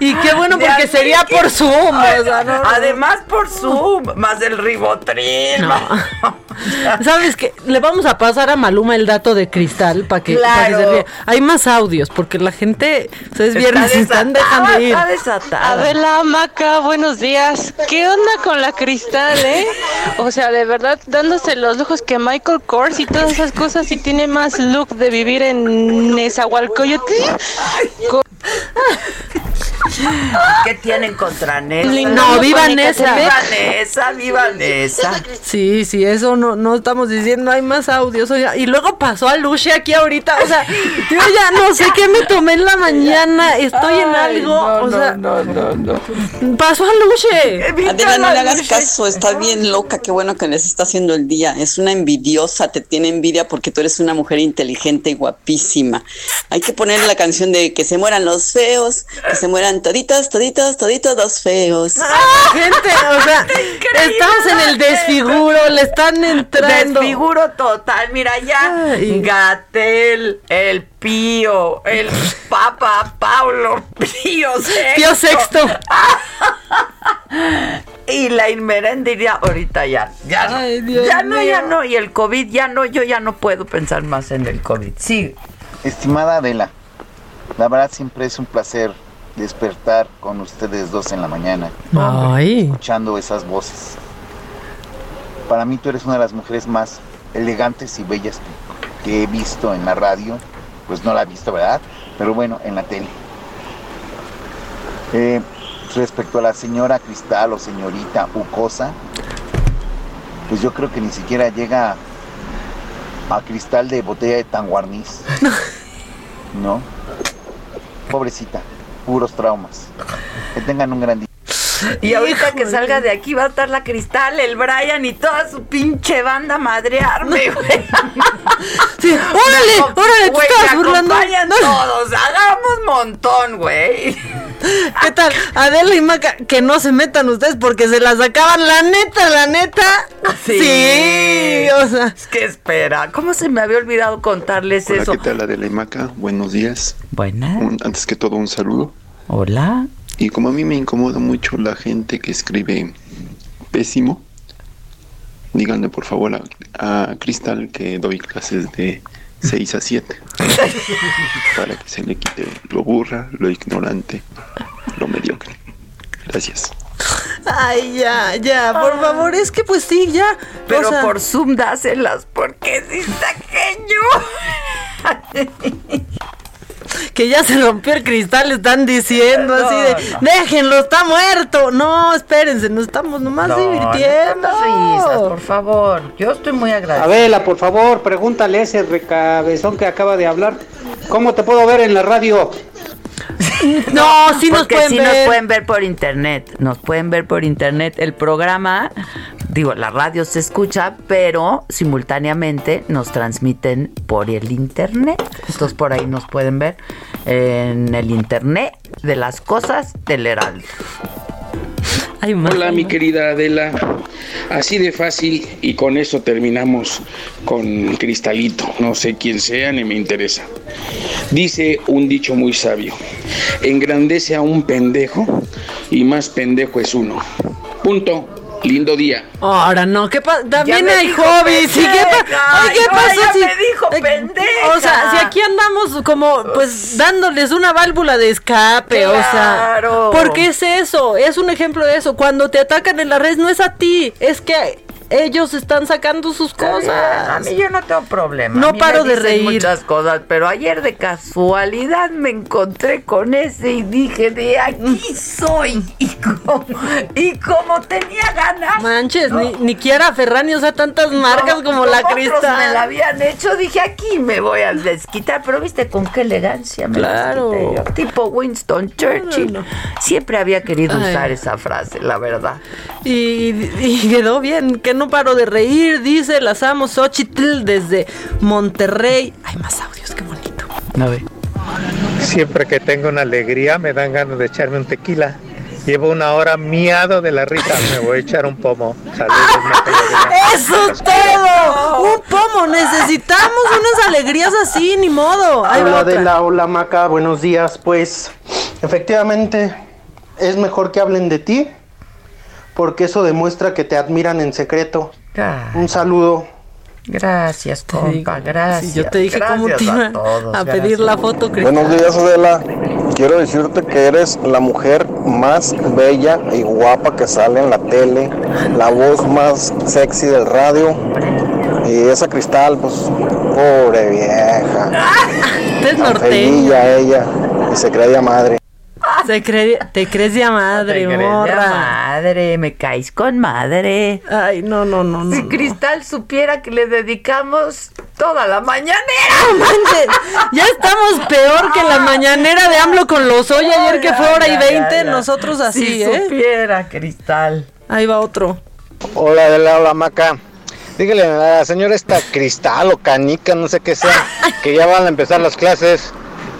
Y qué bueno porque sería por Zoom. o sea, no, no. Además por Zoom, más el ribotril. ¿Sabes qué? Le vamos a pasar a Maluma el dato de Cristal para que, pa' que se Claro. Hay más audios porque la gente, o sea, es Está viernes y están dejando ir. está desatada. Adela Maca, buenos días. ¿Qué onda con la cristal, eh? O sea, de verdad, dándose los lujos que Michael Kors y todas esas cosas y tiene más look de vivir en Nezahualcóyotl. Co- ¿Qué tienen contra Nessa? No, viva Nessa. Viva Nessa, viva Nessa. Sí, sí, eso no, no estamos diciendo, hay más audios. oiga, y luego pasó a Luche aquí ahorita. O sea, yo ya no sé qué me tomé en la mañana. Estoy en algo. no, o no, sea, no, no, no. pasó a Luche. Adela, no le hagas caso, está bien loca, qué bueno que les está haciendo el día. Es una envidiosa, te tiene envidia porque tú eres una mujer inteligente y guapísima. Hay que ponerle la canción de que se mueran los feos, que se mueran toditos, toditos, toditos los feos. Gente, o sea, estamos en el desfiguro, le están entrando. Desfiguro total. Mira ya. Gatel, el Pío, el Papa Pablo Pío Sexto. Pío Sexto. y la inmerendería ahorita ya. Ya no. Ay, Dios ya no, ya no. Y el COVID ya no. Yo ya no puedo pensar más en el COVID. Sí. Estimada Adela, la verdad siempre es un placer despertar con ustedes dos en la mañana, Ay. escuchando esas voces. Para mí tú eres una de las mujeres más elegantes y bellas que, que he visto en la radio. Pues no la he visto, ¿verdad? Pero bueno, en la tele. Eh, respecto a la señora Cristal o señorita Ucosa, pues yo creo que ni siquiera llega a cristal de botella de tanguarniz. ¿No? Pobrecita, puros traumas. Que tengan un gran día. Y ahorita que salga de aquí va a estar la Cristal, el Brian y toda su pinche banda a madrearme, güey. Sí, órale, órale, te Güey, estabas burlando. acompañan todos, hagamos montón, güey. ¿Qué tal? Adela y Maca, que no se metan ustedes porque se las acaban, la neta, la neta. Sí, o sea. Es que espera, ¿cómo se me había olvidado contarles Hola, eso? ¿qué tal Adela y Maca? Buenos días. Buenas. Un- antes que todo un saludo. Hola. Y como a mí me incomoda mucho la gente que escribe pésimo, díganle por favor a, a Cristal que doy clases de 6 a 7 para que se le quite lo burra, lo ignorante, lo mediocre. Gracias. Ay, ya, ya, por favor, es que pues sí, ya. Pero o sea, por Zoom dáselas, porque sí está pequeño. que ya se rompió el cristal, le están diciendo así de, No, déjenlo, está muerto. No, espérense, nos estamos nomás No, divirtiendo. no risas, por favor. Yo estoy muy agradecida. Adela, por favor, pregúntale a ese recabezón que acaba de hablar. ¿Cómo te puedo ver en la radio? No, sí nos Porque pueden sí ver. nos pueden ver por internet. Nos pueden ver por internet. El programa digo, la radio se escucha, pero simultáneamente nos transmiten por el internet. Entonces por ahí nos pueden ver en el internet de las cosas del Heraldo. Hola mi querida Adela, así de fácil y con eso terminamos con Cristalito, no sé quién sea ni me interesa. Dice un dicho muy sabio, engrandece a un pendejo y más pendejo es uno. Punto. Lindo día. Ahora no, ¿qué pasa? También hay hobbies. ¿Y qué, pa- ¿qué pasa ella si- me dijo Ay, pendeja. O sea, si aquí andamos como pues dándoles una válvula de escape, o sea, Claro. ¿por qué es eso? Es un ejemplo de eso. Cuando te atacan en la red no es a ti, es que ellos están sacando sus cosas. A mí yo no tengo problema. No A mí paro me de reír. muchas cosas, pero ayer de casualidad me encontré con ese y dije, de aquí soy. Y como, y como tenía ganas. Manches, ni, ni quiera Ferrani usa tantas marcas como, la Cristal. me la habían hecho, dije, aquí me voy a desquitar. Pero viste con qué elegancia me Claro. yo. Tipo Winston Churchill. Siempre había querido Ay. usar esa frase, la verdad. Y, y quedó bien, que no paro de reír, dice, las amo Xochitl desde Monterrey. Hay más audios, qué bonito. A ver. Siempre que tengo una alegría me dan ganas de echarme un tequila. Llevo una hora miado de la risa, me voy a echar un pomo. Saludos. ¡Eso es todo! ¡Un pomo! Necesitamos unas alegrías así, ni modo. Hola otra. Adela, hola Maca, buenos días. Pues efectivamente es mejor que hablen de ti porque eso demuestra que te admiran en secreto. Un saludo. Gracias, compa, gracias. Sí, yo te dije cómo te Gracias iba a todos, a pedir la foto, Cristal. Buenos días, Adela. Quiero decirte que eres la mujer más bella y guapa que sale en la tele, la voz más sexy del radio. Y esa cristal, pues, pobre vieja. Es Tan norteña. ella y se creía madre. Se cree- te crees ya madre, Te crees ya morra. madre, me caes con madre. Ay, no, no, no, no. Si Cristal supiera que le dedicamos toda la mañanera. Ya estamos peor que la mañanera de AMLO con los hoy ayer que fue hora y veinte, nosotros así, Si ¿eh? supiera, Cristal. Ahí va otro. Hola, Adela, hola, Maca. Dígale a la señora esta cristal o canica, no sé qué sea, que ya van a empezar las clases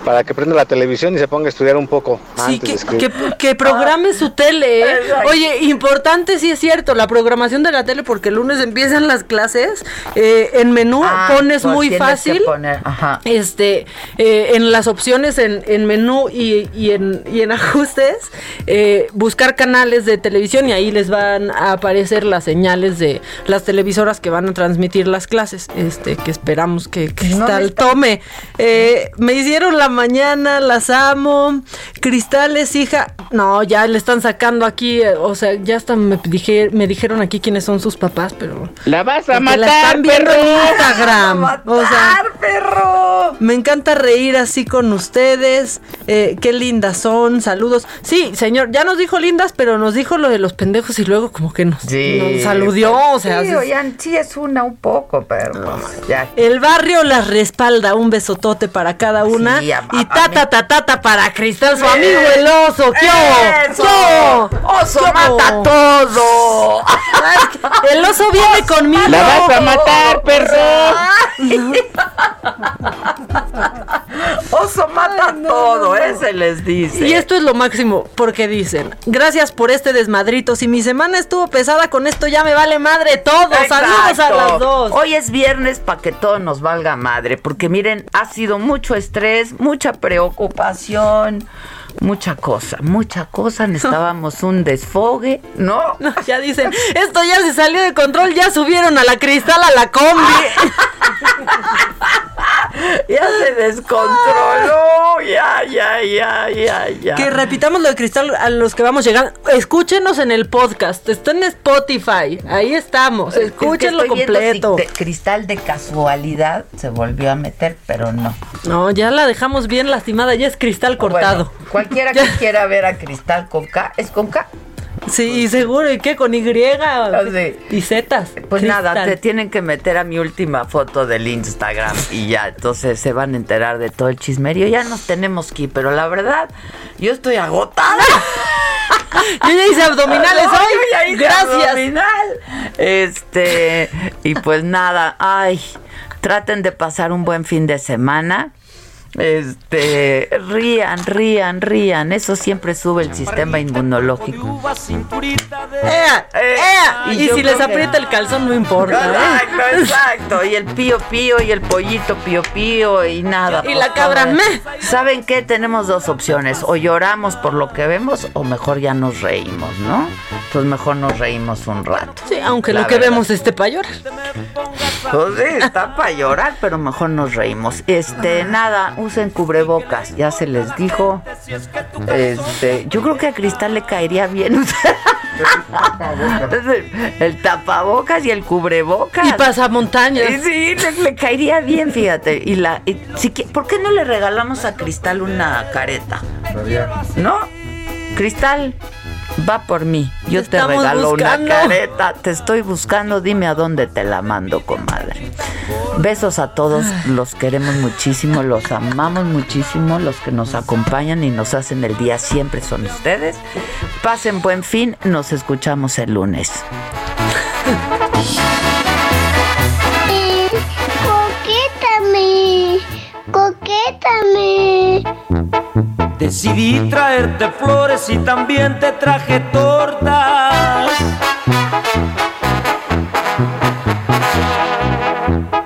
para que prenda la televisión y se ponga a estudiar un poco Sí, antes que, que, que programe su tele, ¿eh? Oye, importante sí es cierto, la programación de la tele, porque el lunes empiezan las clases. eh, en menú Ah, pones pues muy tienes fácil. que poner, ajá. Este, eh, en las opciones en, en menú y, y en, y en ajustes, eh, buscar canales de televisión y ahí les van a aparecer las señales de las televisoras que van a transmitir las clases. Este, que esperamos que Cristal tome. Eh, me hicieron la mañana, las amo. Cristal es hija. No, ya le están sacando aquí, eh, o sea, ya hasta me, dije, me dijeron aquí quiénes son sus papás, pero. La vas a matar, la están viendo en perro. Instagram. o sea, perro. me encanta reír así con ustedes. Eh, qué lindas son. Saludos. Sí, señor, ya nos dijo lindas, pero nos dijo lo de los pendejos y luego como que nos, nos saludió. O sea, sí, sí- oigan, sí es una un poco, pero pues, ya. el barrio las respalda. Un besotote para cada una. Sí, a- y tata, tata, tata para Cristal, su amigo el oso. ¿Qué. ¡Oso ¿Qué hubo? mata todo! El oso viene conmigo. La vas a matar, perro. Oso mata todo, ese les dice. Y esto es lo máximo, porque dicen, gracias por este desmadrito, si mi semana estuvo pesada con esto ya me vale madre todo, saludos a Exacto. las dos. Hoy es viernes para que todo nos valga madre, porque miren, ha sido mucho estrés, mucha preocupación, mucha cosa, mucha cosa. Necesitábamos un desfogue, ¿no? No, ya dicen, esto ya se salió de control, ya subieron a la cristal a la combi. ya se descontroló, ya, ya, ya, ya, ya. Que repitamos lo de cristal a los que vamos llegando. Escúchenos en el podcast, está en Spotify, ahí estamos, Es que escúchenlo completo. si de- cristal de casualidad se volvió a meter, pero no. No, ya la dejamos bien lastimada, ya es cristal cortado. Bueno, cualquiera que quiera ver a Cristal con K, ¿es con K? Sí, seguro, ¿y qué? ¿Con Y? Y Zetas. Pues nada, te tienen que meter a mi última foto del Instagram y ya, entonces se van a enterar de todo el chismerio. Ya nos tenemos que ir, pero la verdad, yo estoy agotada. Yo ya hice abdominales hoy. Gracias. Este, y pues nada, ay, traten de pasar un buen fin de semana. Este, rían, rían, rían. Eso siempre sube el sistema inmunológico. ¡Ea! ¡Ea! Y, si les aprieta el calzón no importa. ¿eh? Exacto, exacto. Y el pío pío y el pollito pío pío y nada. Y la cabra me. ¿Saben qué? Tenemos dos opciones. O lloramos por lo que vemos o mejor ya nos reímos, ¿no? Pues mejor nos reímos un rato. Sí, aunque lo que vemos esté para llorar. Pues sí, está para llorar, pero mejor nos reímos. Este, nada, usen cubrebocas, ya se les dijo. Este, yo creo que a Cristal le caería bien el tapabocas y el cubrebocas. Y pasamontañas. Sí, le, le caería bien, fíjate. Y la, ¿por qué no le regalamos a Cristal una careta? ¿No? Cristal, va por mí. Yo te, regalo una careta. Te estoy buscando. Dime a dónde te la mando, comadre. Besos a todos. Los queremos muchísimo. Los amamos muchísimo. Los que nos acompañan y nos hacen el día siempre son ustedes. Pasen buen fin. Nos escuchamos el lunes. Coquétame. Decidí traerte flores y también te traje tortas.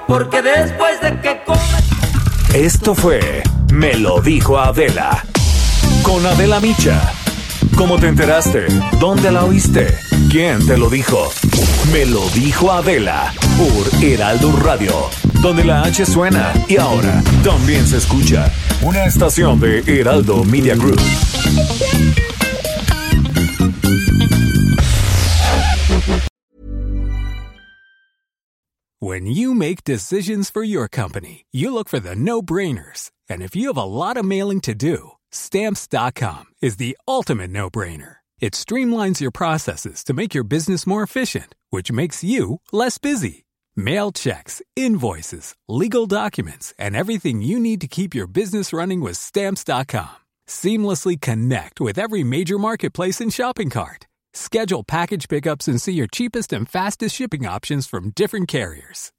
Porque después de que comes... Esto fue Me lo dijo Adela. Con Adela Micha. ¿Cómo te enteraste? ¿Dónde la oíste? ¿Quién te lo dijo? Me lo dijo Adela por Heraldo Radio, donde la H suena y ahora también se escucha. Una estación de Heraldo Media Group. When you make decisions for your company, you look for the no-brainers. And if you have a lot of mailing to do, stamps.com is the ultimate no-brainer. It streamlines your processes to make your business more efficient, which makes you less busy. Mail checks, invoices, legal documents, and everything you need to keep your business running with Stamps.com. Seamlessly connect with every major marketplace and shopping cart. Schedule package pickups and see your cheapest and fastest shipping options from different carriers.